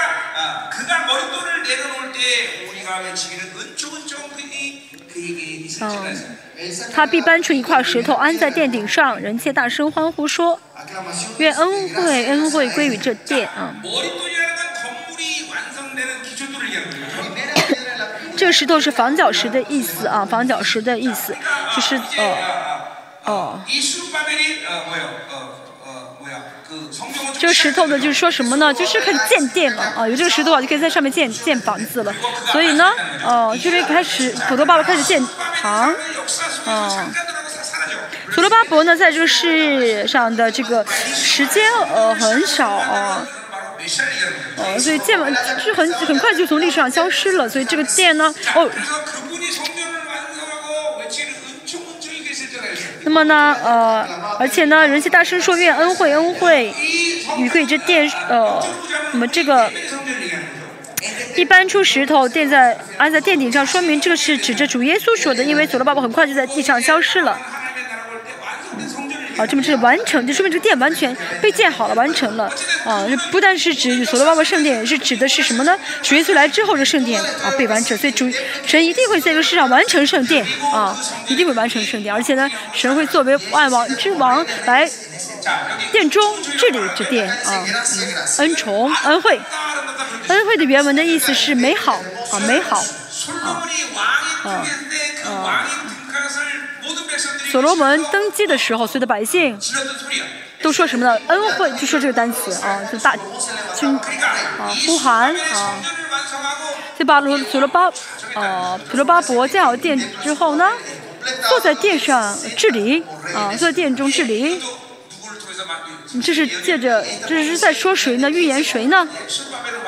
嗯，他必搬出一块石头安在殿顶上，人皆大声欢呼说：“愿恩惠恩惠归于这殿。”啊。这个石头是防脚石的意思啊，防脚石的意思就是哦哦。这个石头呢，就是说什么呢？就是可以建殿了啊！有这个石头啊，就可以在上面建建房子了。所以呢，哦，这边开始土豆巴爸开始建堂，啊。土罗巴伯呢，在这个世上的这个时间呃很少啊，啊，所以建完就很很快就从历史上消失了。所以这个殿呢，哦。那么呢，呃，而且呢，人气大声说愿恩惠恩惠，与贵这电，呃，我们这个一搬出石头垫在，安在垫顶上，说明这个是指着主耶稣说的，因为祖罗巴爸很快就在地上消失了。啊，这么这是完成，就说明这个殿完全被建好了，完成了啊！不但是指所罗巴伯圣殿，也是指的是什么呢？主耶稣来之后的圣殿啊，被完成，所以主神一定会在这个世上完成圣殿啊，一定会完成圣殿，而且呢，神会作为万王之王来殿中治理这殿啊，恩宠、恩惠、恩惠的原文的意思是美好啊，美好啊，啊啊。所罗门登基的时候，所有的百姓都说什么呢？恩惠就说这个单词啊，就大清啊，呼喊啊。所以巴罗所罗巴呃，所罗巴伯建好殿之后呢，坐在殿上治理啊，坐在殿中治理。你这是借着，这是在说谁呢？预言谁呢？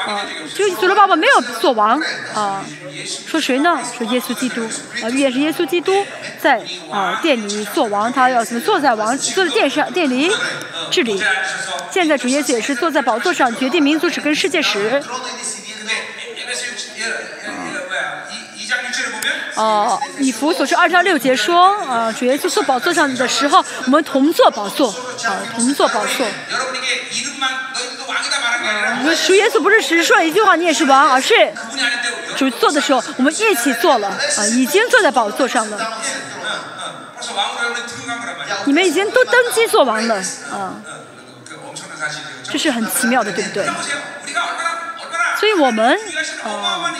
啊，就《所罗巴爸》没有做王啊，说谁呢？说耶稣基督啊，预言是耶稣基督在啊殿里做王，他要什么坐在王坐在殿上殿里治理。现在主耶稣也是坐在宝座上，决定民族史跟世界史。啊，以弗所书二章六节说啊，主耶稣坐宝座上的时候，我们同坐宝座。呃，同坐宝座。我们数耶稣不是十，说一句话你也是王。而是主做的时候，我们一起坐了啊，已经坐在宝座上了。你们已经都登基做王了啊，这是很奇妙的，对不对？所以我们呃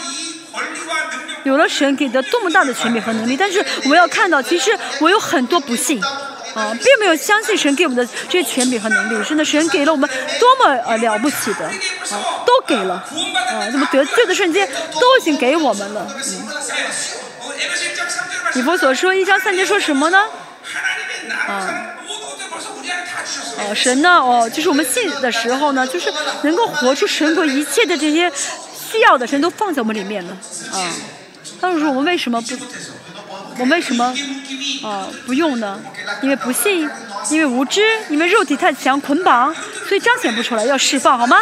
有了神给的多么大的权利和能力。但是我们要看到，其实我有很多不幸。啊，并没有相信神给我们的这些权柄和能力，真的，神给了我们多么呃了不起的，啊，都给了，啊，那么得罪的瞬间都已经给我们了，嗯。你不所说一章三节说什么呢？啊，啊，神呢？哦，就是我们信的时候呢，就是能够活出神国一切的这些需要的，神都放在我们里面了，啊。但是我们为什么不？我为什么呃不用呢？因为不信，因为无知，因为肉体太强，捆绑所以彰显不出来。要释放好吗？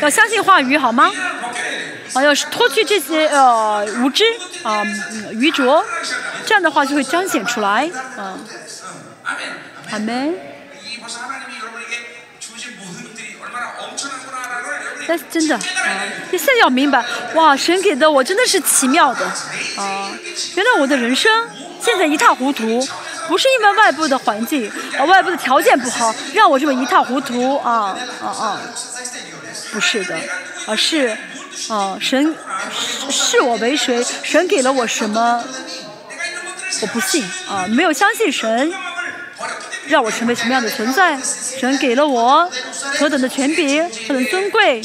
要相信话语好吗？啊，要是脱去这些呃无知啊，愚拙这样的话，就会彰显出来。嗯，阿门。但是真的啊，你现在要明白，哇，神给的我真的是奇妙的啊！原来我的人生现在一塌糊涂，不是因为外部的环境啊，外部的条件不好，让我这么一塌糊涂啊啊啊！不是的，而是啊，神视我为谁，神给了我什么，我不信啊，没有相信神。让我成为什么样的存在？神给了我何等的权柄，何等尊贵。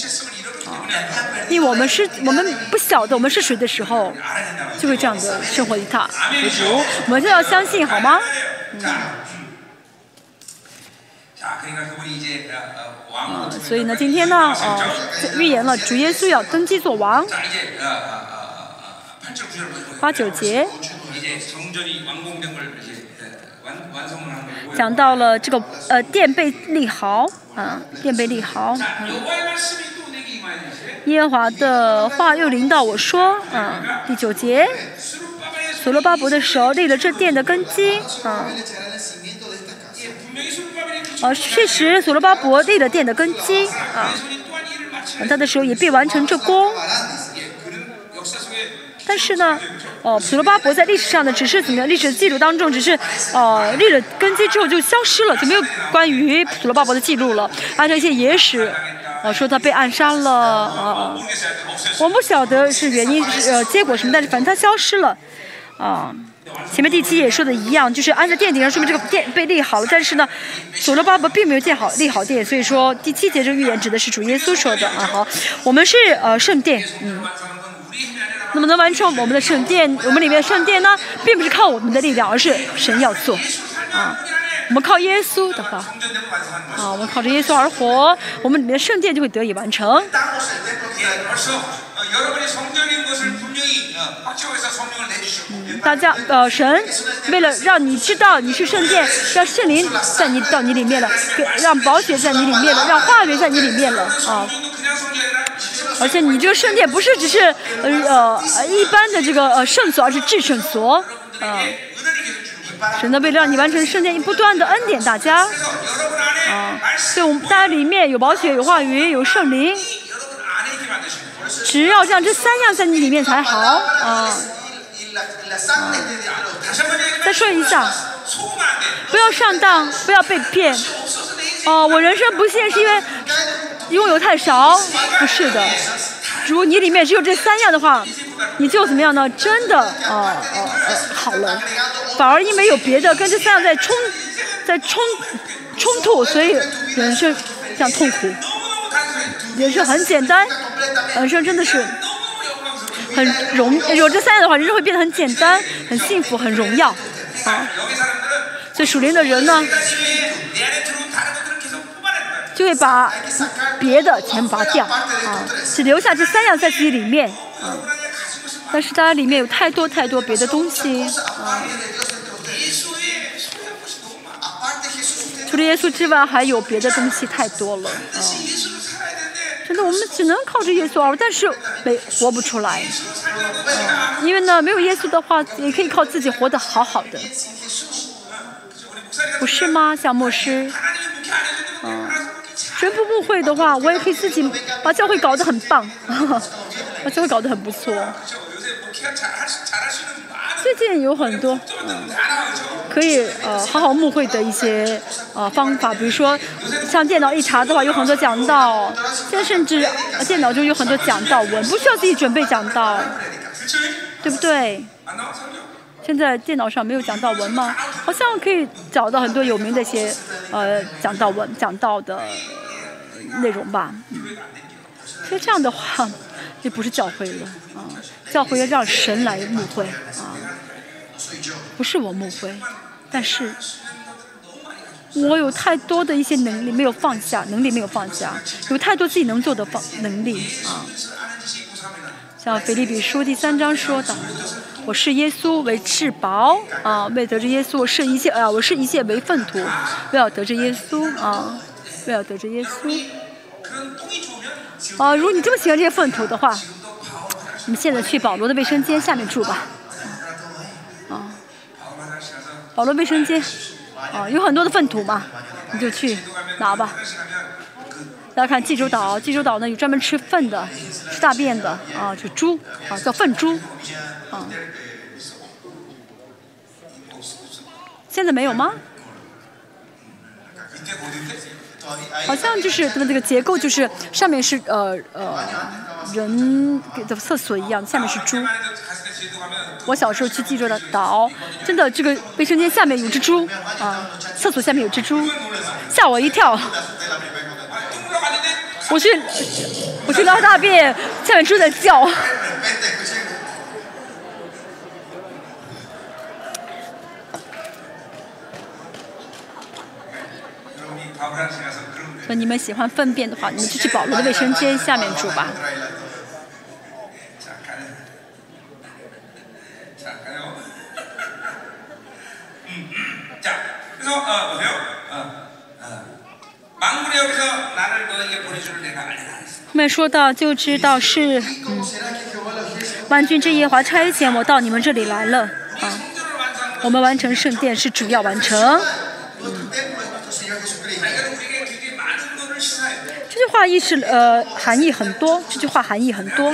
因为我们是，我们不晓得我们是谁的时候，就会这样的生活。一塌糊涂，我们就要相信好吗？嗯。所以呢，今天呢，呃，预言了主耶稣要登基做王。八九节。讲到了这个呃垫背利豪啊，垫背利豪。耶和华的话又临到我说，啊，第九节，所罗巴伯的手立了这殿的根基，啊，啊，确实所罗巴伯立了殿的根基，啊，他的手也必完成这功。但是呢，呃，所罗巴伯在历史上呢，只是怎么样？历史的记录当中，只是呃立了根基之后就消失了，就没有关于所罗巴伯的记录了。按照一些野史，呃，说他被暗杀了，呃，我们不晓得是原因是呃结果什么，但是反正他消失了，啊、呃。前面第七页说的一样，就是按照殿顶上说明这个殿被立好了，但是呢，所罗巴伯并没有建好立好殿，所以说第七节这个预言指的是主耶稣说的啊。好，我们是呃圣殿，嗯。怎么能完成我们的圣殿？我们里面的圣殿呢，并不是靠我们的力量，而是神要做啊！我们靠耶稣的话啊，我们靠着耶稣而活，我们里面的圣殿就会得以完成。大家，呃，神为了让你知道你是圣殿，让圣灵在你到你里面的，让宝血在你里面的，让话语在你里面的啊！而且你这个圣殿不是只是呃呃一般的这个呃圣所，而是至圣所，啊，神的被让你完成圣殿，你不断的恩典大家，啊，对我们大家里面有宝血，有话语，有圣灵，只要这三样在你里面才好，啊。再说一下不要上当不要被骗哦我人生不幸是因为拥有太少不是的如你里面只有这三样的话你就怎么样呢真的哦哦哦好了反而因为有别的跟这三样在冲在冲冲突所以人生这样痛苦人生很简单人生真的是很荣有这三样的话人就会变得很简单很幸福很荣耀。啊。所以属灵的人呢就会把别的全拔掉啊。只留下这三样在自己里面啊。但是它里面有太多太多别的东西啊。除了耶稣之外还有别的东西太多了啊。真的我们只能靠着耶稣啊但是没活不出来。嗯因为呢没有耶稣的话也可以靠自己活得好好的。不是吗小牧师？嗯全部误会的话我也可以自己把教会搞得很棒 把教会搞得很不错。最近有很多嗯可以呃好好募会的一些呃方法比如说像电脑一查的话有很多讲道现在甚至电脑中有很多讲道文不需要自己准备讲道对不对？现在电脑上没有讲道文吗？好像可以找到很多有名的一些呃讲道文讲道的内容吧。嗯。其实这样的话就不是教会了啊教会要让神来募会啊。不是我牧会，但是我有太多的一些能力没有放下，能力没有放下，有太多自己能做的方能力啊。像菲利比书第三章说的，我是耶稣为至宝啊，为得知耶稣，我是一切啊，我是一切为粪土，为了得知耶稣啊，为了得知耶稣。啊，如果你这么喜欢这些粪土的话，你们现在去保罗的卫生间下面住吧。保罗卫生间。啊有很多的粪土嘛你就去拿吧。大家看济州岛济州岛呢有专门吃粪的吃大便的啊就猪啊叫粪猪。啊。现在没有吗？好像就是它的这个结构，就是上面是呃呃人给的厕所一样，下面是猪。我小时候去记住了，倒真的这个卫生间下面有只猪啊，厕所下面有只猪，吓我一跳。我去，我去拉大便，下面猪在叫。所以你们喜欢粪便的话，你们就去保罗的卫生间下面住吧。后面说到就知道是、嗯、万军之耶华差遣我到你们这里来了啊，我们完成圣殿是主要完成。嗯句话意思呃含义很多，这句话含义很多。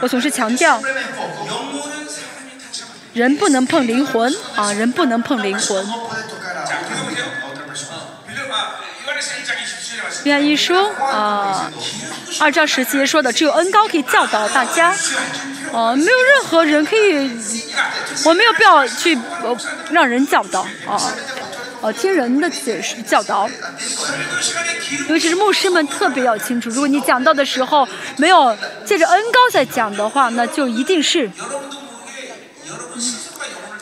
我总是强调，人不能碰灵魂啊，人不能碰灵魂。愿翰一书啊，二章十节说的，只有恩高可以教导大家，啊，没有任何人可以，我没有必要去、呃、让人教导啊，呃听人的解释教导，尤其是牧师们特别要清楚。如果你讲到的时候没有借着恩高在讲的话，那就一定是。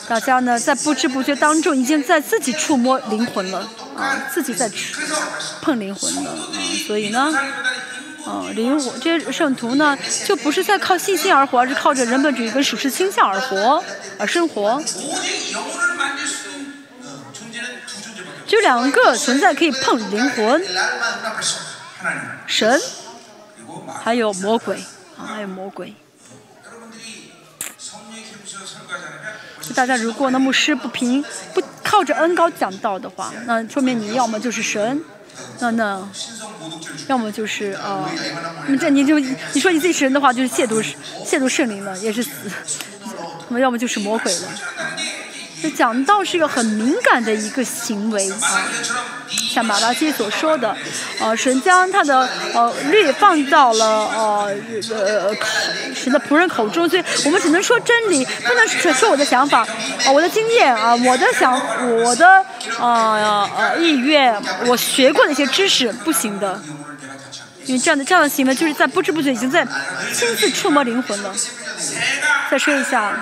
大家呢，在不知不觉当中，已经在自己触摸灵魂了啊，自己在碰灵魂了啊，所以呢，啊，灵魂这些圣徒呢，就不是在靠信心而活，而是靠着人本主义跟属实倾向而活，而生活。就两个存在可以碰灵魂，神，还有魔鬼，啊、还有魔鬼。就大家如果那牧师不平不靠着恩高讲道的话，那说明你要么就是神，那那要么就是呃，那这你就你说你自己是人的话，就是亵渎亵渎圣灵了，也是死，那么要么就是魔鬼了。这讲到是一个很敏感的一个行为啊，像马达基所说的，呃，神将他的呃律放到了呃呃口神的仆人口中。所以我们只能说真理，不能说说我的想法，我的经验啊，我的想，我的呃呃意愿，我学过的一些知识不行的，因为这样的这样的行为就是在不知不觉已经在亲自触摸灵魂了。再说一下。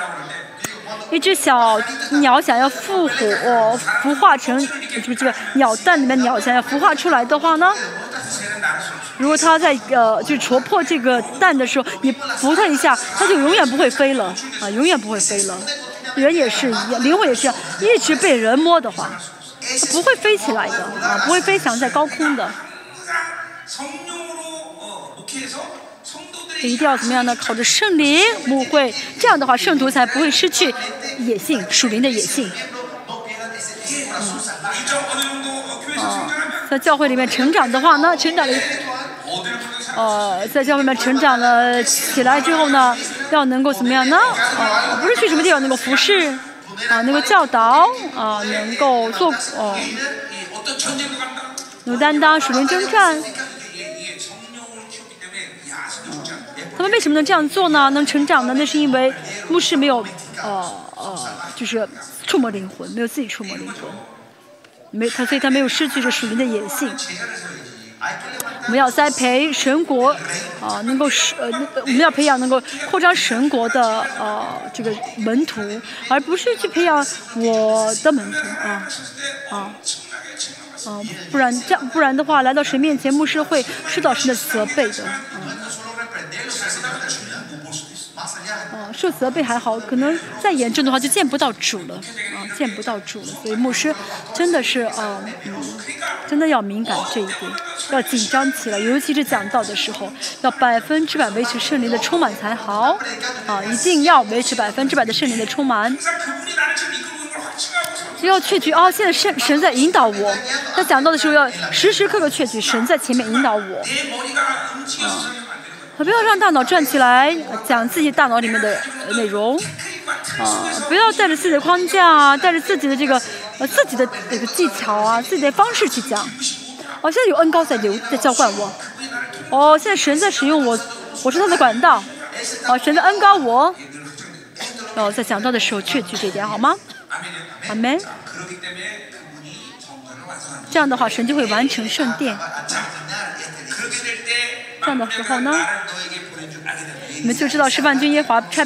一只小鸟想要复活、孵化成，不是这个鸟蛋里面鸟想要孵化出来的话呢？如果它在呃，就戳破这个蛋的时候，你扶它一下，它就永远不会飞了啊，永远不会飞了。人也是一样，灵魂也是一直被人摸的话，它不会飞起来的啊，不会飞翔在高空的。一定要怎么样呢？靠着圣灵牧会，这样的话，圣徒才不会失去野性属灵的野性。嗯，啊，在教会里面成长的话呢，成长的，呃，在教会里面成长了起来之后呢，要能够怎么样呢？啊，不是去什么地方能够服侍，啊，能够教导，啊，能够做，哦、有担当，属灵征战。为什么能这样做呢？能成长呢？那是因为牧师没有，呃呃，就是触摸灵魂，没有自己触摸灵魂，没他，所以他没有失去这属灵的野性。我们要栽培神国，啊、能够是呃，我们要培养能够扩张神国的呃这个门徒，而不是去培养我的门徒啊啊啊，不然这样不然的话，来到神面前，牧师会受到神的责备的。solo 哦，受责备还好，可能再严重的话就见不到主了，啊，见不到主了。所以牧师真的是，啊、嗯，真的要敏感这一点，要紧张起来，尤其是讲道的时候，要百分之百维持圣灵的充满才好，啊，一定要维持百分之百的圣灵的充满。要确据啊！现在神神在引导我，在讲到的时候要时时刻刻确据神在前面引导我。不要让大脑转起来讲自己大脑里面的内容。啊。不要带着自己的框架啊带着自己的这个呃自己的这个技巧啊自己的方式去讲。哦现在有恩高在流在叫唤我。哦现在神在使用我我是他的管道。哦神在恩高我。哦在讲到的时候确句这一点好吗？阿门。这样的话神就会完成圣殿。的时候呢，你们就知道是万军耶华差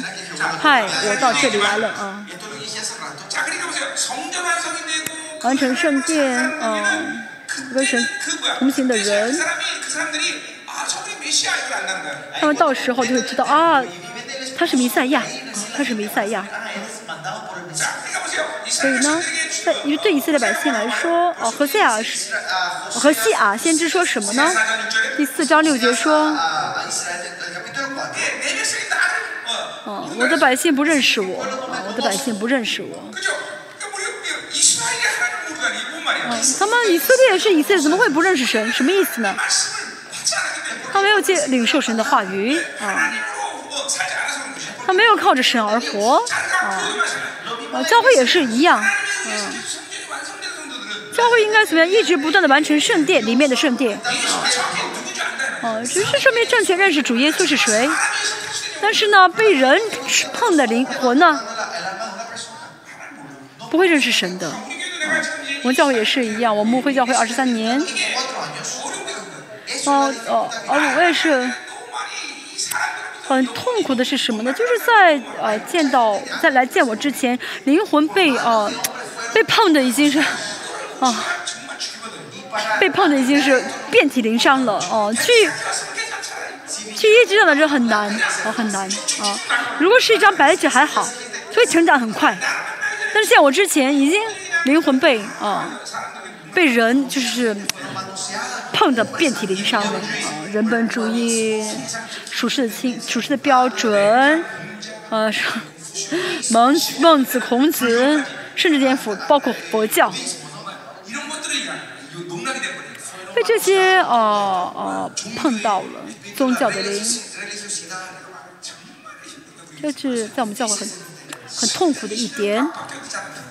派我到这里来了啊！完成圣殿啊，跟神同行的人，他们到时候就会知道啊，他是弥赛亚，他是弥赛亚。所以呢在于对以色列百姓来说哦何塞尔是何西啊先知说什么呢？第四章六节说嗯我的百姓不认识我我的百姓不认识我。嗯他们以色列是以色列怎么会不认识神？什么意思呢？他没有接领受神的话语啊他没有靠着神而活啊教会也是一样嗯。教会应该怎么样？一直不断的完成圣殿里面的圣殿。啊只是说明正确认识主耶稣是谁。但是呢被人碰的灵魂呢不会认识神的。我们教会也是一样我们会教会二十三年。哦哦哦我也是很痛苦的是什么呢？就是在呃见到在来见我之前灵魂被呃被碰的已经是啊被碰的已经是遍体鳞伤了哦去去医治的就很难哦很难啊如果是一张白纸还好所以成长很快。但是见我之前已经灵魂被啊被人就是碰的遍体鳞伤的，啊，人本主义，处事的清，处事的标准，啊，孟孟子、孔子，甚至颠覆，包括佛教，被这些哦哦碰到了宗教的灵，这是在我们教会很。很痛苦的一点。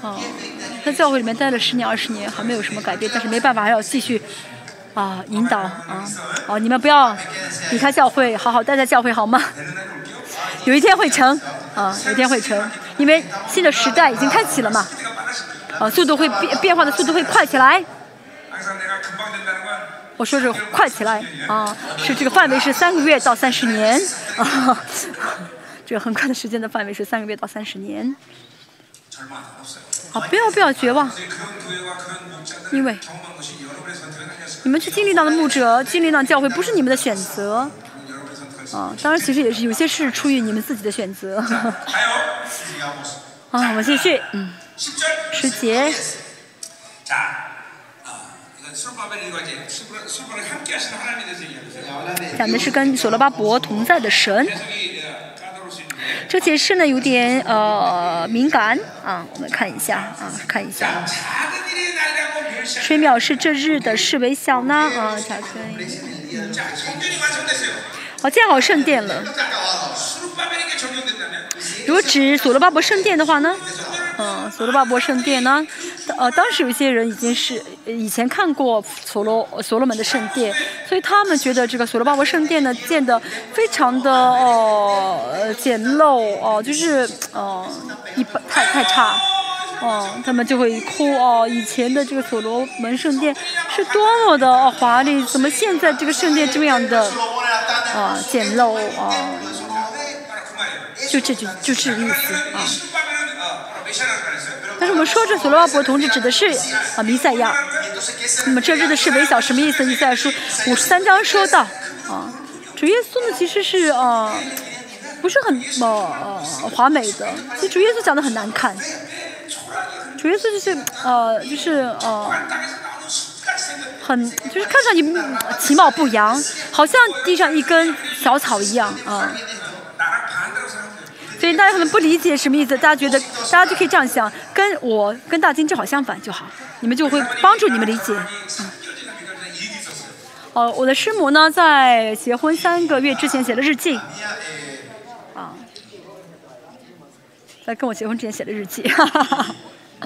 哦在教会里面待了十年二十年还没有什么改变但是没办法还要继续啊引导啊。哦你们不要离开教会好好待在教会好吗？有一天会成啊有一天会成因为新的时代已经开启了嘛。啊速度会变变化的速度会快起来。我说是快起来啊是这个范围是三个月到三十年啊。这很快的时间的范围是三个月到三十年。好，不要不要绝望，因为你们去经历到的牧者、经历到教会不是你们的选择。啊，当然其实也是有些是出于你们自己的选择。啊，我们继续，嗯，十节，讲的是跟所罗巴伯同在的神。这件事呢，有点呃敏感啊。我们看一下啊，看一下啊，藐视这日的侍卫小呢啊，小声。好，建好圣殿了。如果指所罗巴伯圣殿的话呢，嗯，所罗巴伯圣殿呢。呃当时有一些人已经是以前看过所罗所罗门的圣殿所以他们觉得这个所罗巴伯圣殿呢建得非常的哦简陋哦就是哦一般太太差哦他们就会哭哦以前的这个所罗门圣殿是多么的华丽怎么现在这个圣殿这么样的啊简陋啊就这就就这个意思啊。但是我们说这所罗巴伯同志指的是啊弥赛亚。那么这指的是微小什么意思？弥赛亚书五十三章说到啊，主耶稣呢其实是啊不是很呃、华美的，其实主耶稣长得很难看。主耶稣就是呃就是呃。很，就是看上去其貌不扬，好像地上一根小草一样啊、所以大家可能不理解什么意思，大家觉得大家就可以这样想，跟我跟大金正好相反就好，你们就会帮助你们理解。哦，我的师母呢，在结婚三个月之前写的日记，啊，在跟我结婚之前写的日记，啊，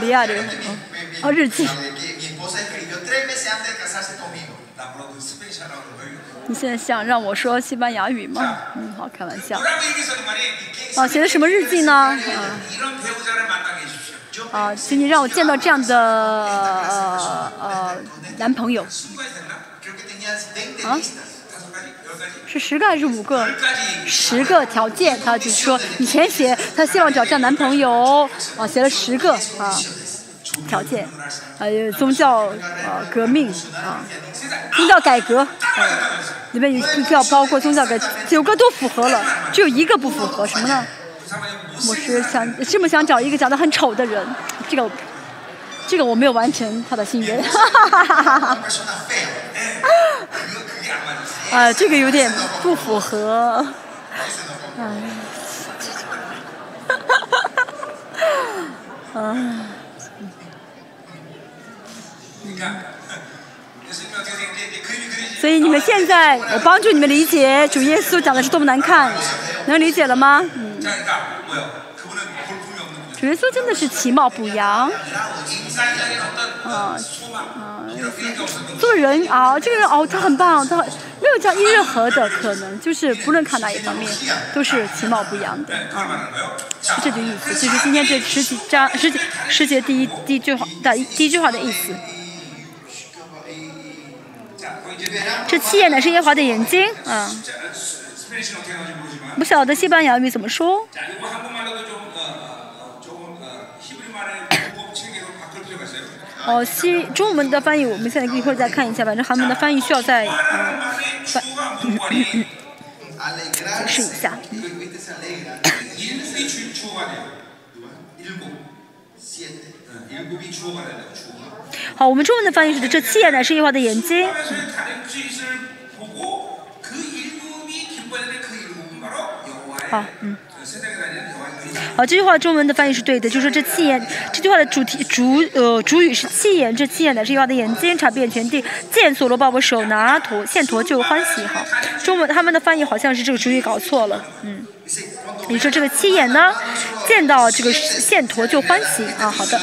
利亚这，哦，日记。你现在想让我说西班牙语吗？嗯，好，开玩笑。啊，写的什么日记呢？啊，啊，请你让我见到这样的呃呃男朋友。啊？是十个还是五个？十个条件，他就说以前写，他希望找这样男朋友，啊，写了十个啊。条件，还、呃、有，宗教啊，革命啊，宗教改革，哎，里面有宗教包括宗教改，九个都符合了，只有一个不符合，什么呢？我是想这么想找一个长得很丑的人，这个这个我没有完成他的心愿。啊，这个有点不符合。哎，哈哈哈哈哈，嗯。所以你们现在我帮助你们理解主耶稣讲的是多么难看能理解了吗嗯主耶稣真的是其貌不扬啊做人啊这个人哦他很棒他没有叫一任何的可能就是不论看哪一方面都是其貌不扬的啊是这个意思就是今天这十几章十几世界第一第一句话的第一句话的意思这七眼乃是夜华的眼睛啊不晓得西班牙语怎么说。哦西中文的翻译我们现在一会儿再看一下反正韩文的翻译需要再解释一下。好，我们中文的翻译是的。这七眼乃是耶华的眼睛。好，嗯。好，这句话中文的翻译是对的，就是这七眼，这句话的主题主呃主语是七眼，这七眼乃是耶华的眼睛，察遍全地。见所罗巴伯手拿驼线驼就欢喜。好，中文他们的翻译好像是这个主语搞错了，嗯。你说这个七眼呢，见到这个线驼就欢喜啊？好的。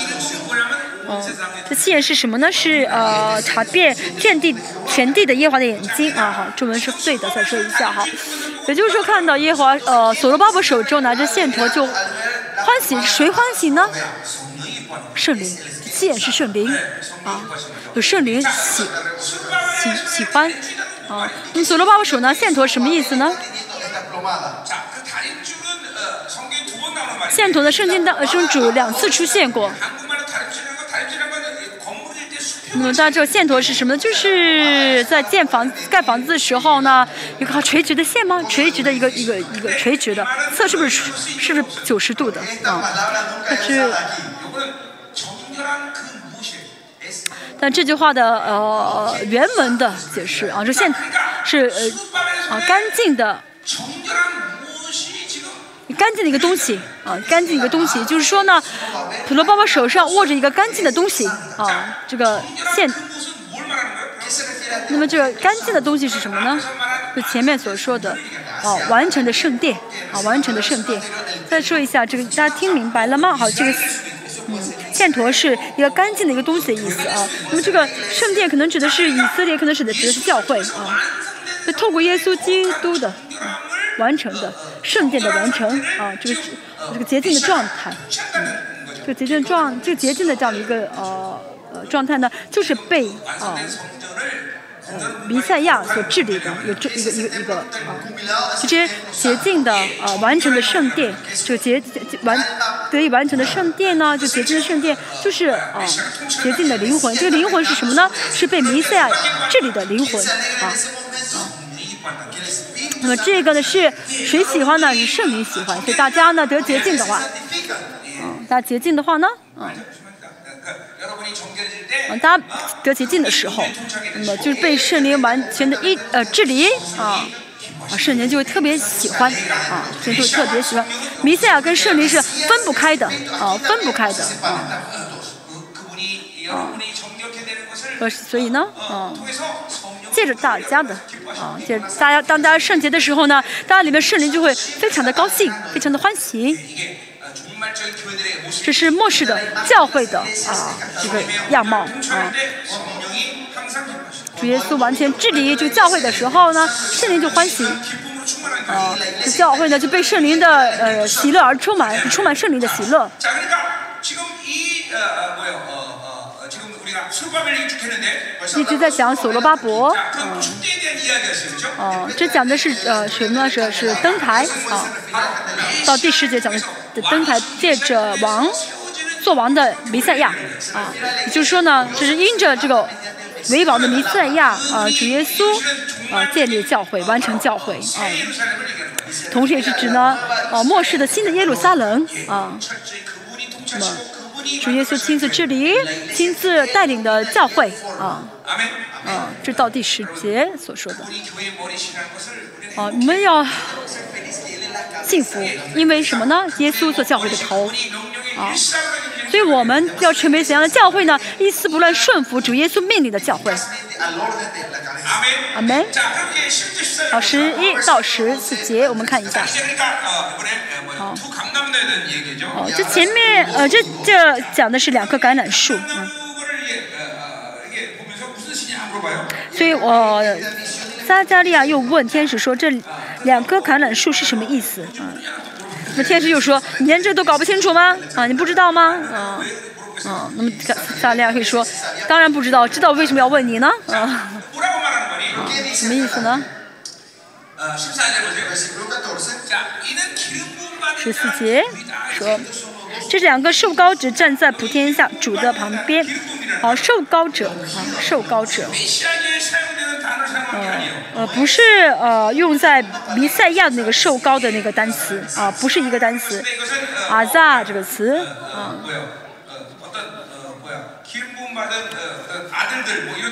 嗯，这七眼是什么呢？是呃，查遍遍地全地的耶和华的眼睛啊。好，中文是对的，再说一下哈。也就是说，看到耶和华呃，所罗巴伯手中拿着线头就欢喜，谁欢喜呢？圣灵，七眼是圣灵啊，有圣灵喜喜喜欢啊。那么所罗巴伯手拿线头什么意思呢？线头的圣经当中主两次出现过，那么当然，这个线头是什么呢？就是在建房、盖房子的时候呢，一个垂直的线吗？垂直的一个、一个、一个垂直的测是不是是不是九十度的啊？它是。但这句话的呃原文的解释啊，这线是呃啊干净的。干净的一个东西啊干净一个东西就是说呢普罗巴巴手上握着一个干净的东西啊这个线。那么这个干净的东西是什么呢？就前面所说的哦完成的圣殿啊完成的圣殿。再说一下这个大家听明白了吗？好这个嗯线陀是一个干净的一个东西的意思啊。那么这个圣殿可能指的是以色列可能指的指的是教会啊。是透过耶稣基督的啊。完成的圣殿的完成啊这个这个洁净的状态。嗯这个洁净状这个洁净的这样的一个呃呃状态呢就是被啊呃弥赛亚所治理的有这一个一个一个啊。这些洁净的呃完成的圣殿就洁完得以完成的圣殿呢就洁净的圣殿就是啊洁净的灵魂。这个灵魂是什么呢？是被弥赛亚治理的灵魂啊。那么这个呢是谁喜欢呢？是圣灵喜欢。所以大家呢得洁净的话，嗯，大家洁净的话呢，嗯，嗯，大家得洁净的时候，那么就是被圣灵完全的一呃治理啊。啊，圣灵就会特别喜欢啊，神就会特别喜欢。弥赛亚跟圣灵是分不开的啊，分不开的啊。啊，所以呢，啊，借着大家的啊，借大家当大家圣洁的时候呢，大家里面圣灵就会非常的高兴，非常的欢喜。这是末世的教会的啊这个样貌啊。主耶稣完全治理就教会的时候呢，圣灵就欢喜啊，这教会呢就被圣灵的呃喜乐而充满，充满圣灵的喜乐。一直在讲所罗巴伯，嗯，哦，这讲的是呃什么？是是登台啊，到第十节讲的登台，借着王做王的弥赛亚啊，就是说呢，就是因着这个为王的弥赛亚啊，主耶稣啊，建立教会，完成教会啊，同时也是指呢，哦，末世的新的耶路撒冷啊，什么？主耶稣亲自治理亲自带领的教会啊。啊，这到第十节所说的。啊，你们要幸福，因为什么呢？耶稣做教会的头。啊，所以我们要成为怎样的教会呢？一丝不乱顺服主耶稣命令的教会。阿门。好，十一到十四节，我们看一下。好。哦，这前面呃，这这讲的是两棵橄榄树。嗯。所以我撒加利亚又问天使说：“这两棵橄榄树是什么意思？”啊，那天使又说：“你连这都搞不清楚吗？啊，你不知道吗？啊，啊，那么撒加利亚会说：‘当然不知道，知道为什么要问你呢？’啊，啊 什么意思呢？”十四节说，这两个受高者站在普天下主的旁边，好、瘦，受高者，啊，受高者，呃、呃，不是呃用在弥赛亚那个受高的那个单词啊，不是一个单词，阿扎这个词啊。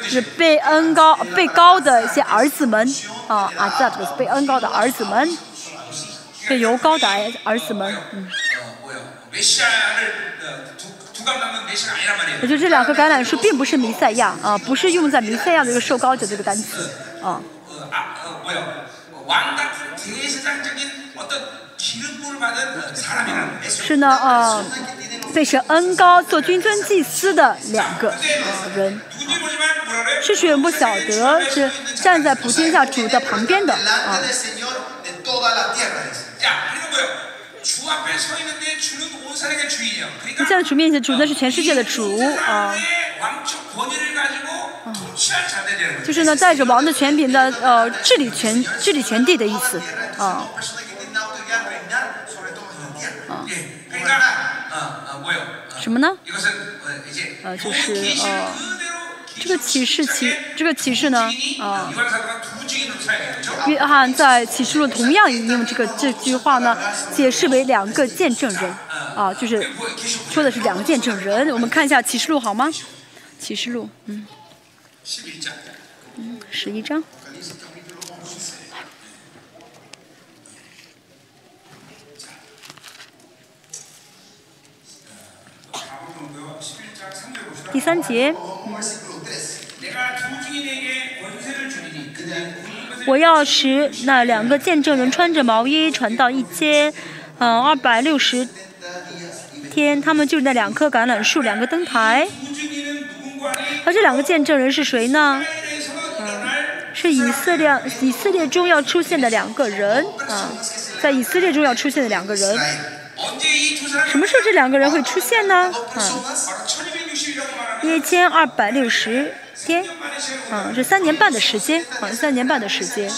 是被恩高被高的一些儿子们啊啊，这个是被恩高的儿子们，被犹高的儿子们，嗯。也就这两棵橄榄树并不是弥赛亚啊，不是用在弥赛亚的一个受高者这个单词啊。是呢，啊，被神恩高做君尊祭司的两个人，是水不晓得，是站在普天下主的旁边的啊。你在主面前，主那是全世界的主啊。就是呢，带着王的权柄的呃治理权治理全地的意思啊。啊。什么呢？呃，就是呃，这个启示启这个启示呢啊。约翰在启示录同样引用这个这句话呢，解释为两个见证人。啊，就是说的是两个见证人。我们看一下启示录好吗？启示录，嗯，嗯，十一章。第三节，我要使那两个见证人穿着毛衣传到一间，嗯、二百六十天他们就那两棵橄榄树两个灯台而这两个见证人是谁呢？嗯是以色列以色列中要出现的两个人。啊在以色列中要出现的两个人。什么时候这两个人会出现呢？嗯一千二百六十天。嗯是三年半的时间。嗯三年半的时间。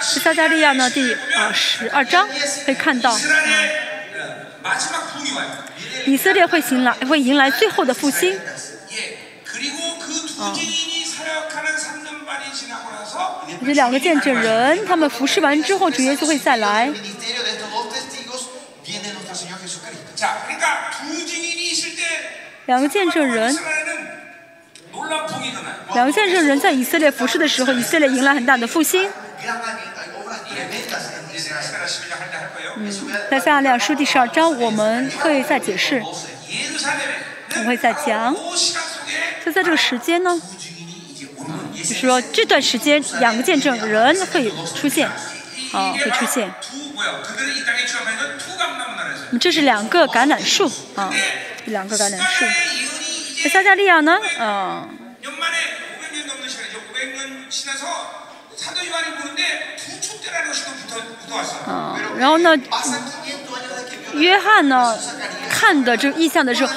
撒加利亚呢？第二十二章可以看到，以色列会迎来会迎来最后的复兴。啊，这两个见证人，他们服侍完之后，主耶稣会再来。两个见证人。两个见证人在以色列服侍的时候，以色列迎来很大的复兴。嗯，在《撒量书》第十二章，我们会再解释，我会再讲。就在这个时间呢，就是说这段时间，两个见证人会出现，啊，会出现。这是两个橄榄树，啊，两个橄榄树。스가랴의 예언이 在 이제 撒加利亚呢，啊， 년 만에 500년 넘는 시간이죠. 500년 지나서 사도 요한이 보는데 두 촛대라는 것이 또 붙어, 붙어왔어요. 啊，然后呢， Pasan 500 años de que vio 约翰呢看的这个意象的时候，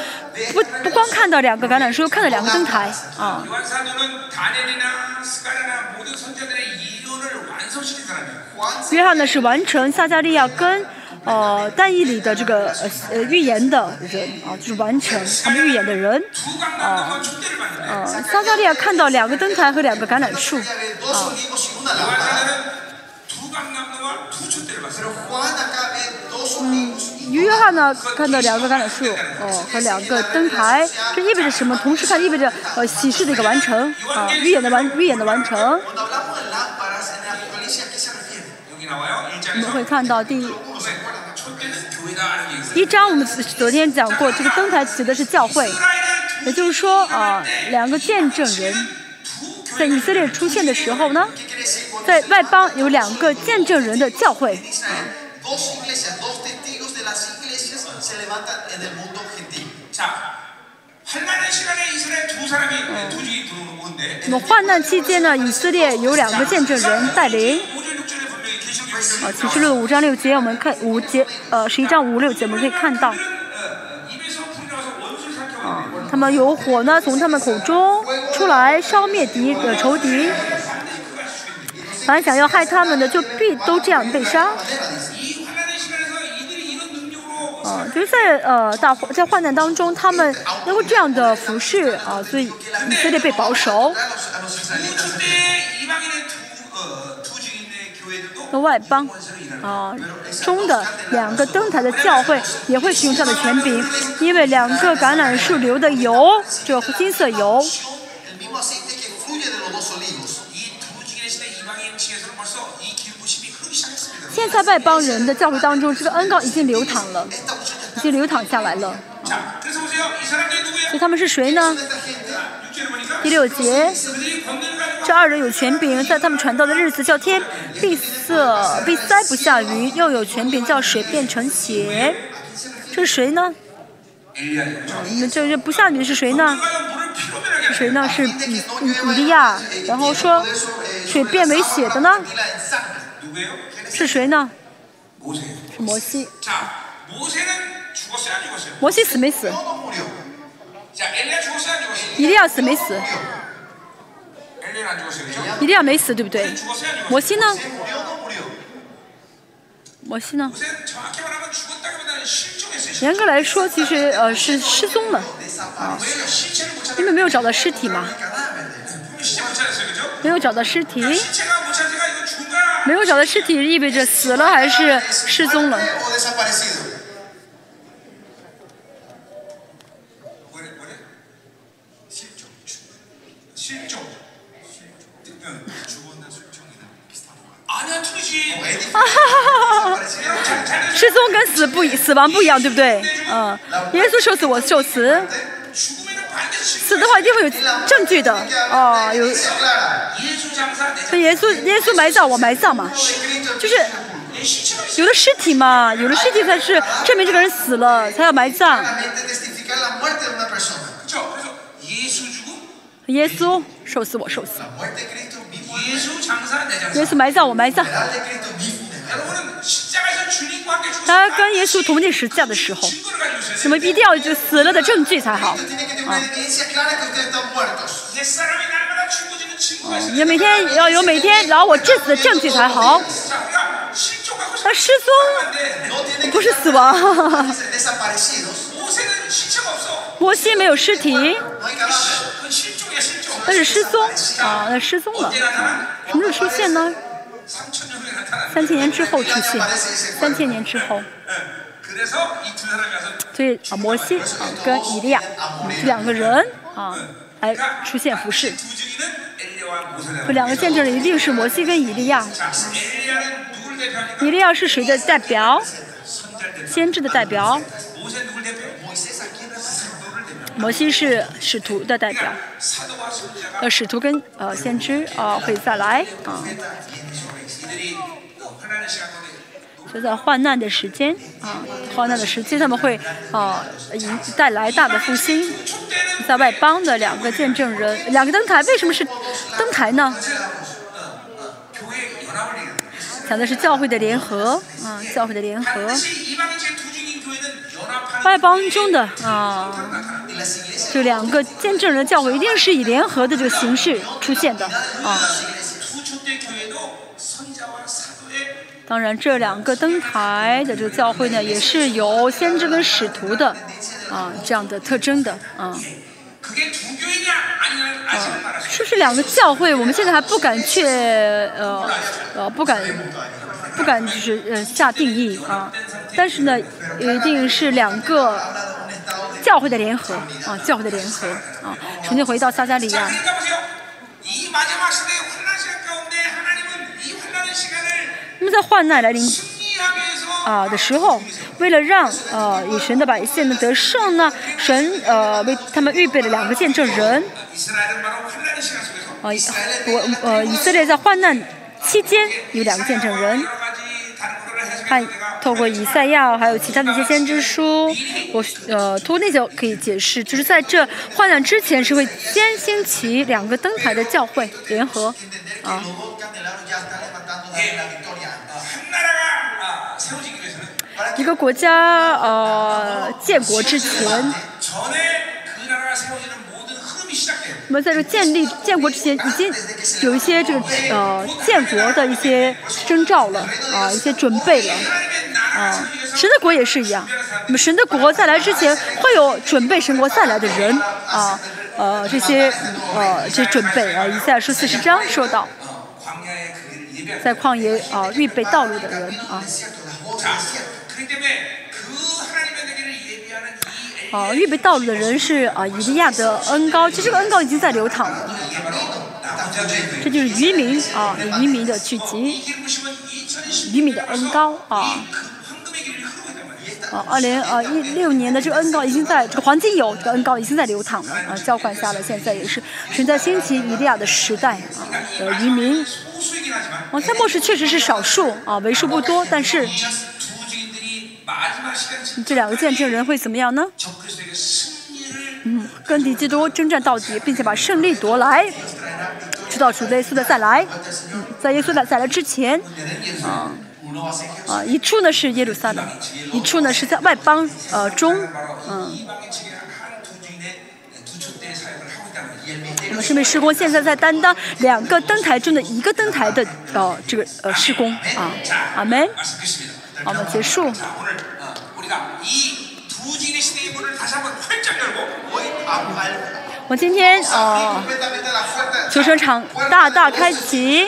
不不光看到两个橄榄树，又看到两个灯台啊。 요한 사도는 다니엘이나 스가랴나 모든 선자들의 예언을 완성시킨 사람이에요. 约翰呢是完成撒加利亚跟 哦，但以理的这个呃预言的人啊，就是完成他们预言的人啊啊。撒加利亚看到两个灯台和两个橄榄树啊。嗯，约翰呢看到两个橄榄树哦和两个灯台，这意味着什么？同时看意味着呃喜事的一个完成啊，预言的完预言的完成。我们会看到第。一章我们昨天讲过，这个灯台指的是教会，也就是说啊，两个见证人在以色列出现的时候呢，在外邦有两个见证人的教会。嗯、那么患难期间呢，以色列有两个见证人带领。啊，启示录五章六节，我们看五节，呃，十一章五六节，我们可以看到，啊，他们有火呢，从他们口中出来，消灭敌的、呃、仇敌。凡想要害他们的，就必都这样被杀。啊，就是在呃大在患难当中，他们能够这样的服侍啊，所以你非得被保守。的外邦，啊，中的两个灯台的教会也会使用它的权柄，因为两个橄榄树流的油，这金色油。现在外邦人的教会当中，这个恩膏已经流淌了，已经流淌下来了。所以他们是谁呢？第六节。这二人有权柄在他们传道的日子叫天闭塞闭塞不下雨又有权柄叫水变成血。这是谁呢？你们这这不下雨是谁呢？是谁呢？是比利亚。然后说水变为血的呢？是谁呢？是摩西。摩西死没死？一定要死没死？一定要没死，对不对？摩西呢？摩西呢？严格来说，其实呃，是失踪了，因为没有找到尸体嘛。没有找到尸体，没有找到尸体，意味着死了还是失踪了。실종. 응. 죽었나 실종이나 비슷한 거 아니야, 틀리지. 잘- 잘 失踪跟死不一死亡不一样，对不对？嗯，耶稣受死，我受死， 죽으면은 반드시 死的话一定会有证据的，哦，有 Clara. 예수 장사 내 那耶稣耶稣埋葬我埋葬嘛， Cristo 就是 내 시체가 있어. 有了尸体嘛，有了尸体才是证明这个人死了，才要埋葬。 耶稣受死我受死。耶稣埋葬我埋葬。他跟耶稣同进十字架的时候，怎么一定要就死了的证据才好？啊，你、每天要有每天老我致死的证据才好。他、啊、失踪不是死亡，摩西没有尸体。但是失踪啊，那失踪了什么时候出现呢？三千年之后出现。三千年之后，所以啊，摩西跟以利亚两个人啊，哎，出现服饰。这两个见证人一定是摩西跟以利亚。以利亚是谁的代表？先知的代表。摩西是使徒的代表。呃使徒跟呃先知呃会再来啊。就在患难的时间啊患难的时期他们会啊迎带来大的复兴。在外邦的两个见证人两个登台为什么是登台呢？讲的是教会的联合啊教会的联合。外邦中的啊，这两个见证人的教会一定是以联合的这个形式出现的啊。当然，这两个登台的这个教会呢，也是有先知跟使徒的啊这样的特征的啊。啊，这是两个教会，我们现在还不敢去，呃，呃，不敢，不敢就是呃下定义啊。但是呢，一定是两个教会的联合啊，教会的联合啊。重新回到撒加利亚。那么在患难来临。啊的时候，为了让呃以神的百姓的得胜呢，神呃为他们预备了两个见证人。啊，我呃以色列在患难期间有两个见证人，看透过以赛亚还有其他的一些先知书，我呃通过那些可以解释，就是在这患难之前是会先兴起两个灯台的教会联合，啊。一个国家呃建国之前，我们在这建立建国之前已经有一些这个呃建国的一些征兆了啊，一些准备了啊。神的国也是一样，那么神的国再来之前会有准备神国再来的人啊，呃这些呃这准备啊。以下说四十章说到在旷野啊，预备道路的人啊。哦预备道路的人是啊以利亚的恩高其实这个恩高已经在流淌了。这就是渔民啊渔民的聚集渔民的恩高啊。啊二零啊一六年的这个恩高已经在这个黄金有这个恩高已经在流淌了啊交换下了现在也是存在兴起以利亚的时代啊的渔民。啊在末世确实是少数啊为数不多但是这两个见证人会怎么样呢？嗯，跟敌基督征战到底，并且把胜利夺来，直到主耶稣的再来。嗯，在耶稣的再来之前，啊啊，一处呢是耶路撒冷，一处呢是在外邦呃中，嗯。那么圣杯施工现在在担当两个灯台中的一个灯台的呃这个呃施工啊，阿门。我们结束。我今天哦，求生场大大开启。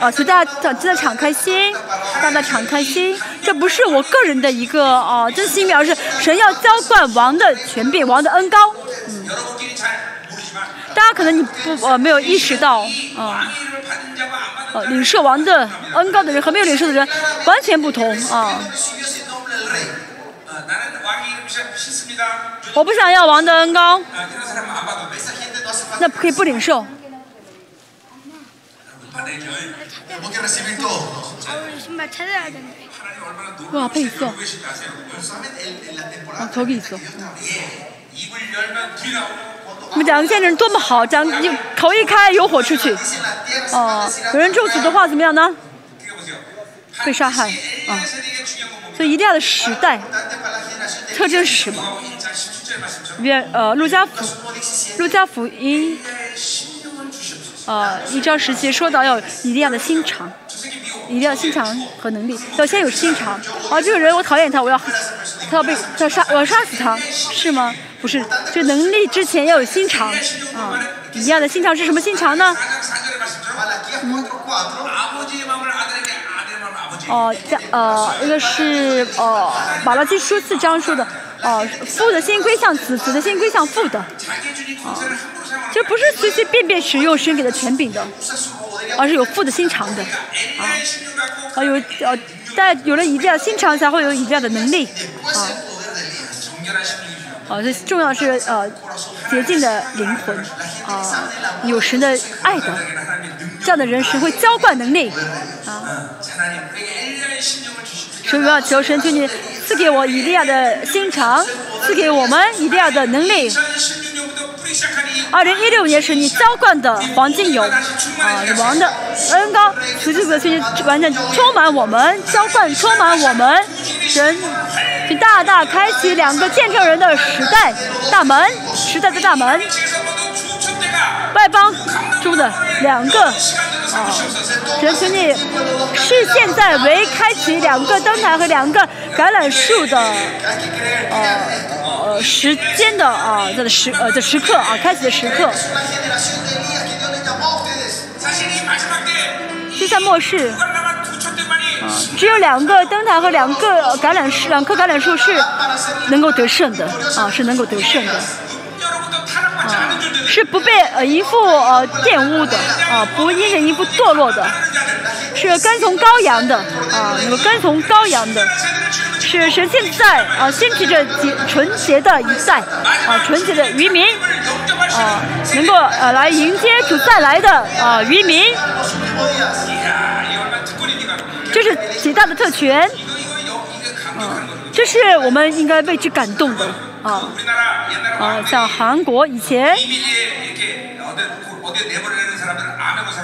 啊，求大家真的敞开心，大大敞开心。这不是我个人的一个哦，真心表示神要浇灌王的权柄，王的恩高。嗯大家可能你不呃没有意识到啊。 왕위를 받은 자와 안 받은 呃，领受王的恩高的人和没有领受的人完全不同啊！ recibió ese nombre del rey. 어, 나는 왕위 이름 싫습니다. 我不想要王的恩高， 아, 이런 사람 안 받아도 돼. Esa gente no hace falta 那可以不领受。 받아야죠. tenemos que recibir todo. 아, 우리 신발 찾아야 된대. 하나님 얼마나 와, 앞에 있어. 놀고 계신지 아세요? ¿Saben? En, en la temporada 아, 저기 있어. 我们讲的现人多么好讲你口一开有火出去。哦有人中诅的话怎么样呢？被杀害啊。所以一定要的时代特征是什么？呃陆家福陆家福音呃一招时期说到要一定要的心肠一定要心肠和能力要先有心肠。啊这个人我讨厌他我要他要被他要杀我要杀死他是吗？不是，就能力之前要有心肠，啊，一样的心肠是什么心肠呢？哦，这呃，一个是哦，马拉基书四这样说的，哦，父的心归向子，子的心归向父的，啊，就不是随随便便使用神给的权柄的，而是有父的心肠的，啊，有呃，但有了一定的心肠，才会有一定的能力，啊。啊，最重要是，呃，洁净的灵魂，啊，有神的爱的，这样的人学会浇灌能力，啊，所以我要求神，求你赐给我以利亚的心肠，赐给我们以利亚的能力。二零一六年，是你浇灌的黄金油，啊，王的恩膏，求主的恩完全充满我们，浇灌充满我们，神。请大大开启两个见证人的时代大门时代的大门。外邦中的两个啊只能请你现在为开启两个灯台和两个橄榄树的呃呃时间的啊这个时呃这时刻啊开启的时刻。就在末世只有两个灯塔和两个橄榄树两棵橄榄树是能够得胜的啊是能够得胜的啊是不被呃一副呃玷污的啊不因人一副堕落的是跟从羔羊的啊那么跟从羔羊的是神现在啊先提着洁纯洁的一代啊纯洁的渔民啊能够呃来迎接主再来的啊渔民。极大的特权，嗯，这是我们应该为之感动的，啊，啊，像韩国以前，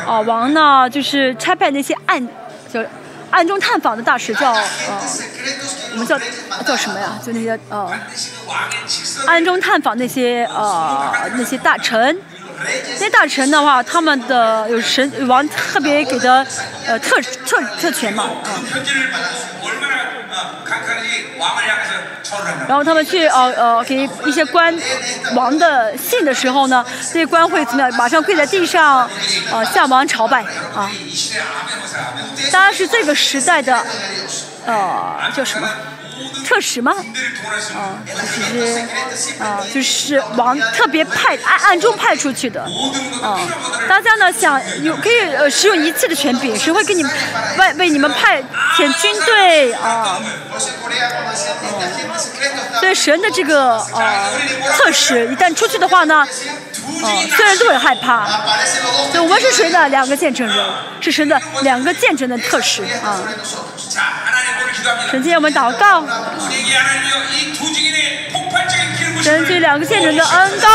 啊，王呢就是差派那些暗，就暗中探访的大使叫啊，我们叫叫什么呀？就那些啊，暗中探访那些啊那些大臣。那大臣的话他们的有神王特别给的呃特特特权嘛然后他们去呃呃给一些官王的信的时候呢这些官会怎么样马上跪在地上呃向王朝拜啊。当然是这个时代的呃叫什么？特使吗？啊，就是啊，就是王特别派暗暗中派出去的啊。大家呢想有可以呃使用一切的权柄，谁会给你们为为你们派遣军队啊。嗯，对神的这个啊特使，一旦出去的话呢，啊，所有人都害怕。对我们是谁呢？两个见证人，是神的两个见证的特使啊。神接我们祷告，神接两个见证的恩高，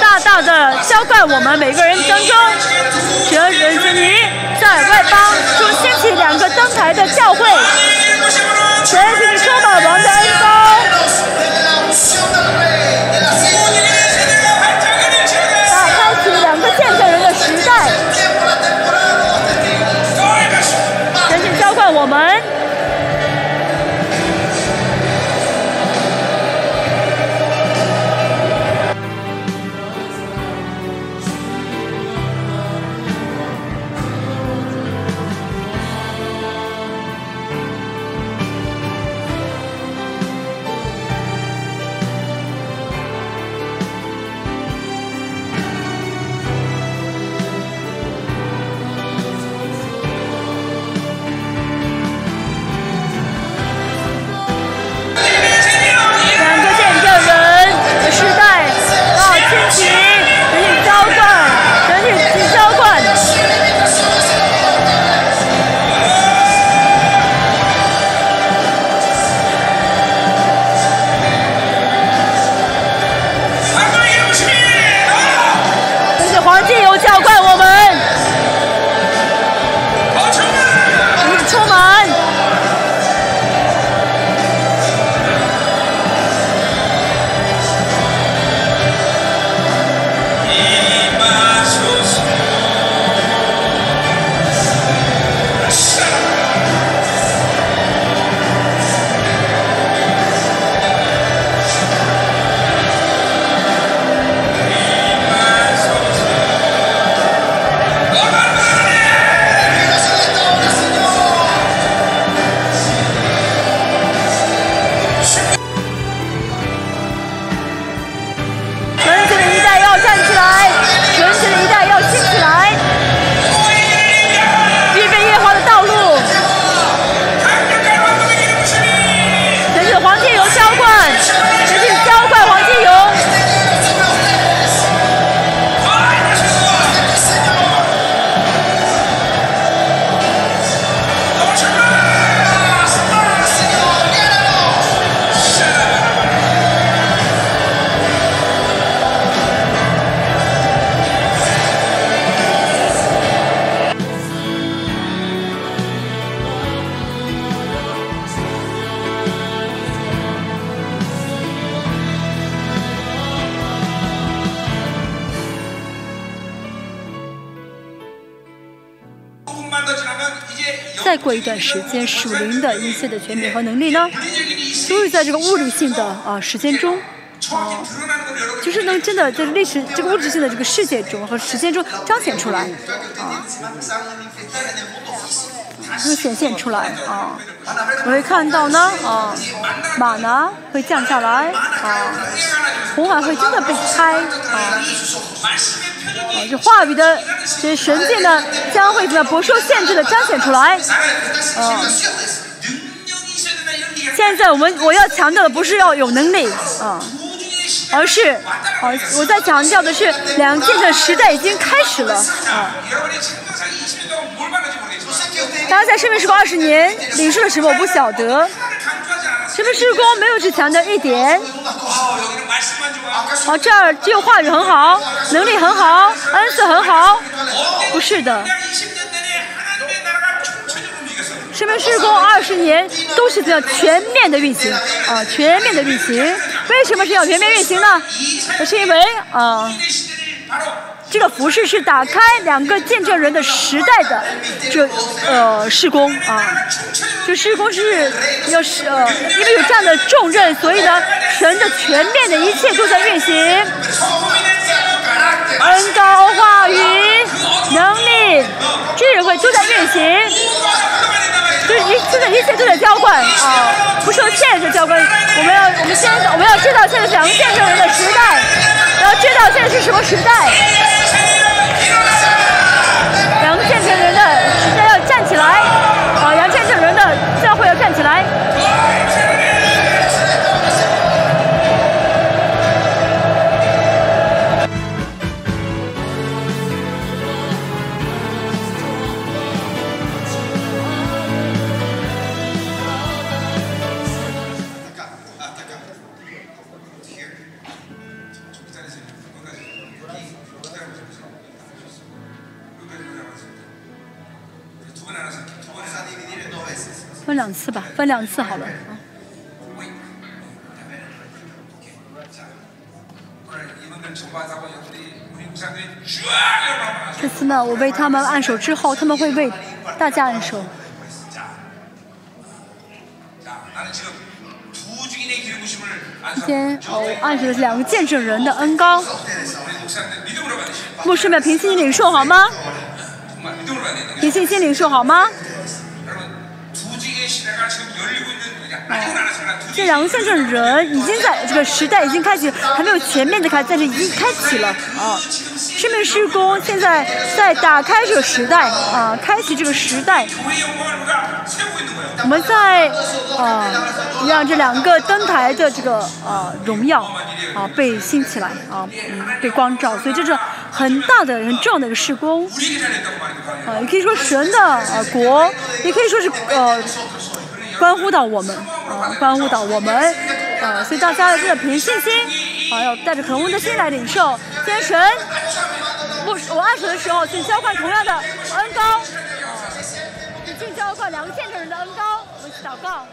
大大的浇灌我们每个人当中。全人之你在外邦，就掀起两个登台的教会。神，请你充王的恩高。时间、属灵的一切的权柄和能力呢，都是在这个物质性的啊时间中，啊，就是能真的在历史、这个物质性的这个世界中和时间中彰显出来，啊，会显现出来，啊，我会看到呢，啊，马呢会降下来，啊，红海会真的被开，啊，啊，这话语的这些神迹呢。将会比较不受限制的彰显出来。啊现在我们我要强调的不是要有能力啊而是啊我在强调的是两件的时代已经开始了啊大家在生命时光二十年领受的时候我不晓得。什么施工没有只强调一点？哦这儿只有话语很好能力很好恩赐很好。不是的。什么施工二十年都是这样全面的运行。啊全面的运行。为什么是要全面运行呢？是因为啊这个服饰是打开两个见证人的时代的，就呃施工啊，就施工是要是呃，因为有这样的重任，所以呢神的全面的一切都在运行，恩高话语能力智慧都在运行，就是一就是一切都在浇灌啊，不受限制浇灌。我们要我们先我们要知道现在两个见证人的时代，然后知道现在是什么时代。代分两次吧分两次好了。这次呢我为他们按手之后他们会为大家按手。先按着两个见证人的恩高。牧师们平心领受好吗？平心心领受好吗？ 증인의 시대가 지금 열리고 있는 哦，这两个现在人已经在这个时代已经开启，还没有全面的开。但是已经开启了啊，生命施工。现在在打开这个时代啊，开启这个时代。我们在啊，让这两个登台的这个啊，荣耀啊，被兴起来啊，被光照。所以这是很大的、很重要的一个施工啊。也可以说神的啊，国也可以说是呃。关乎到我们啊，关乎到我们啊，所以大家要真的凭信心啊，要带着恒温的心来领受。天神不，我按手的时候，请交换同样的恩高，啊，请交换两个见证人的恩高，我们一起祷告。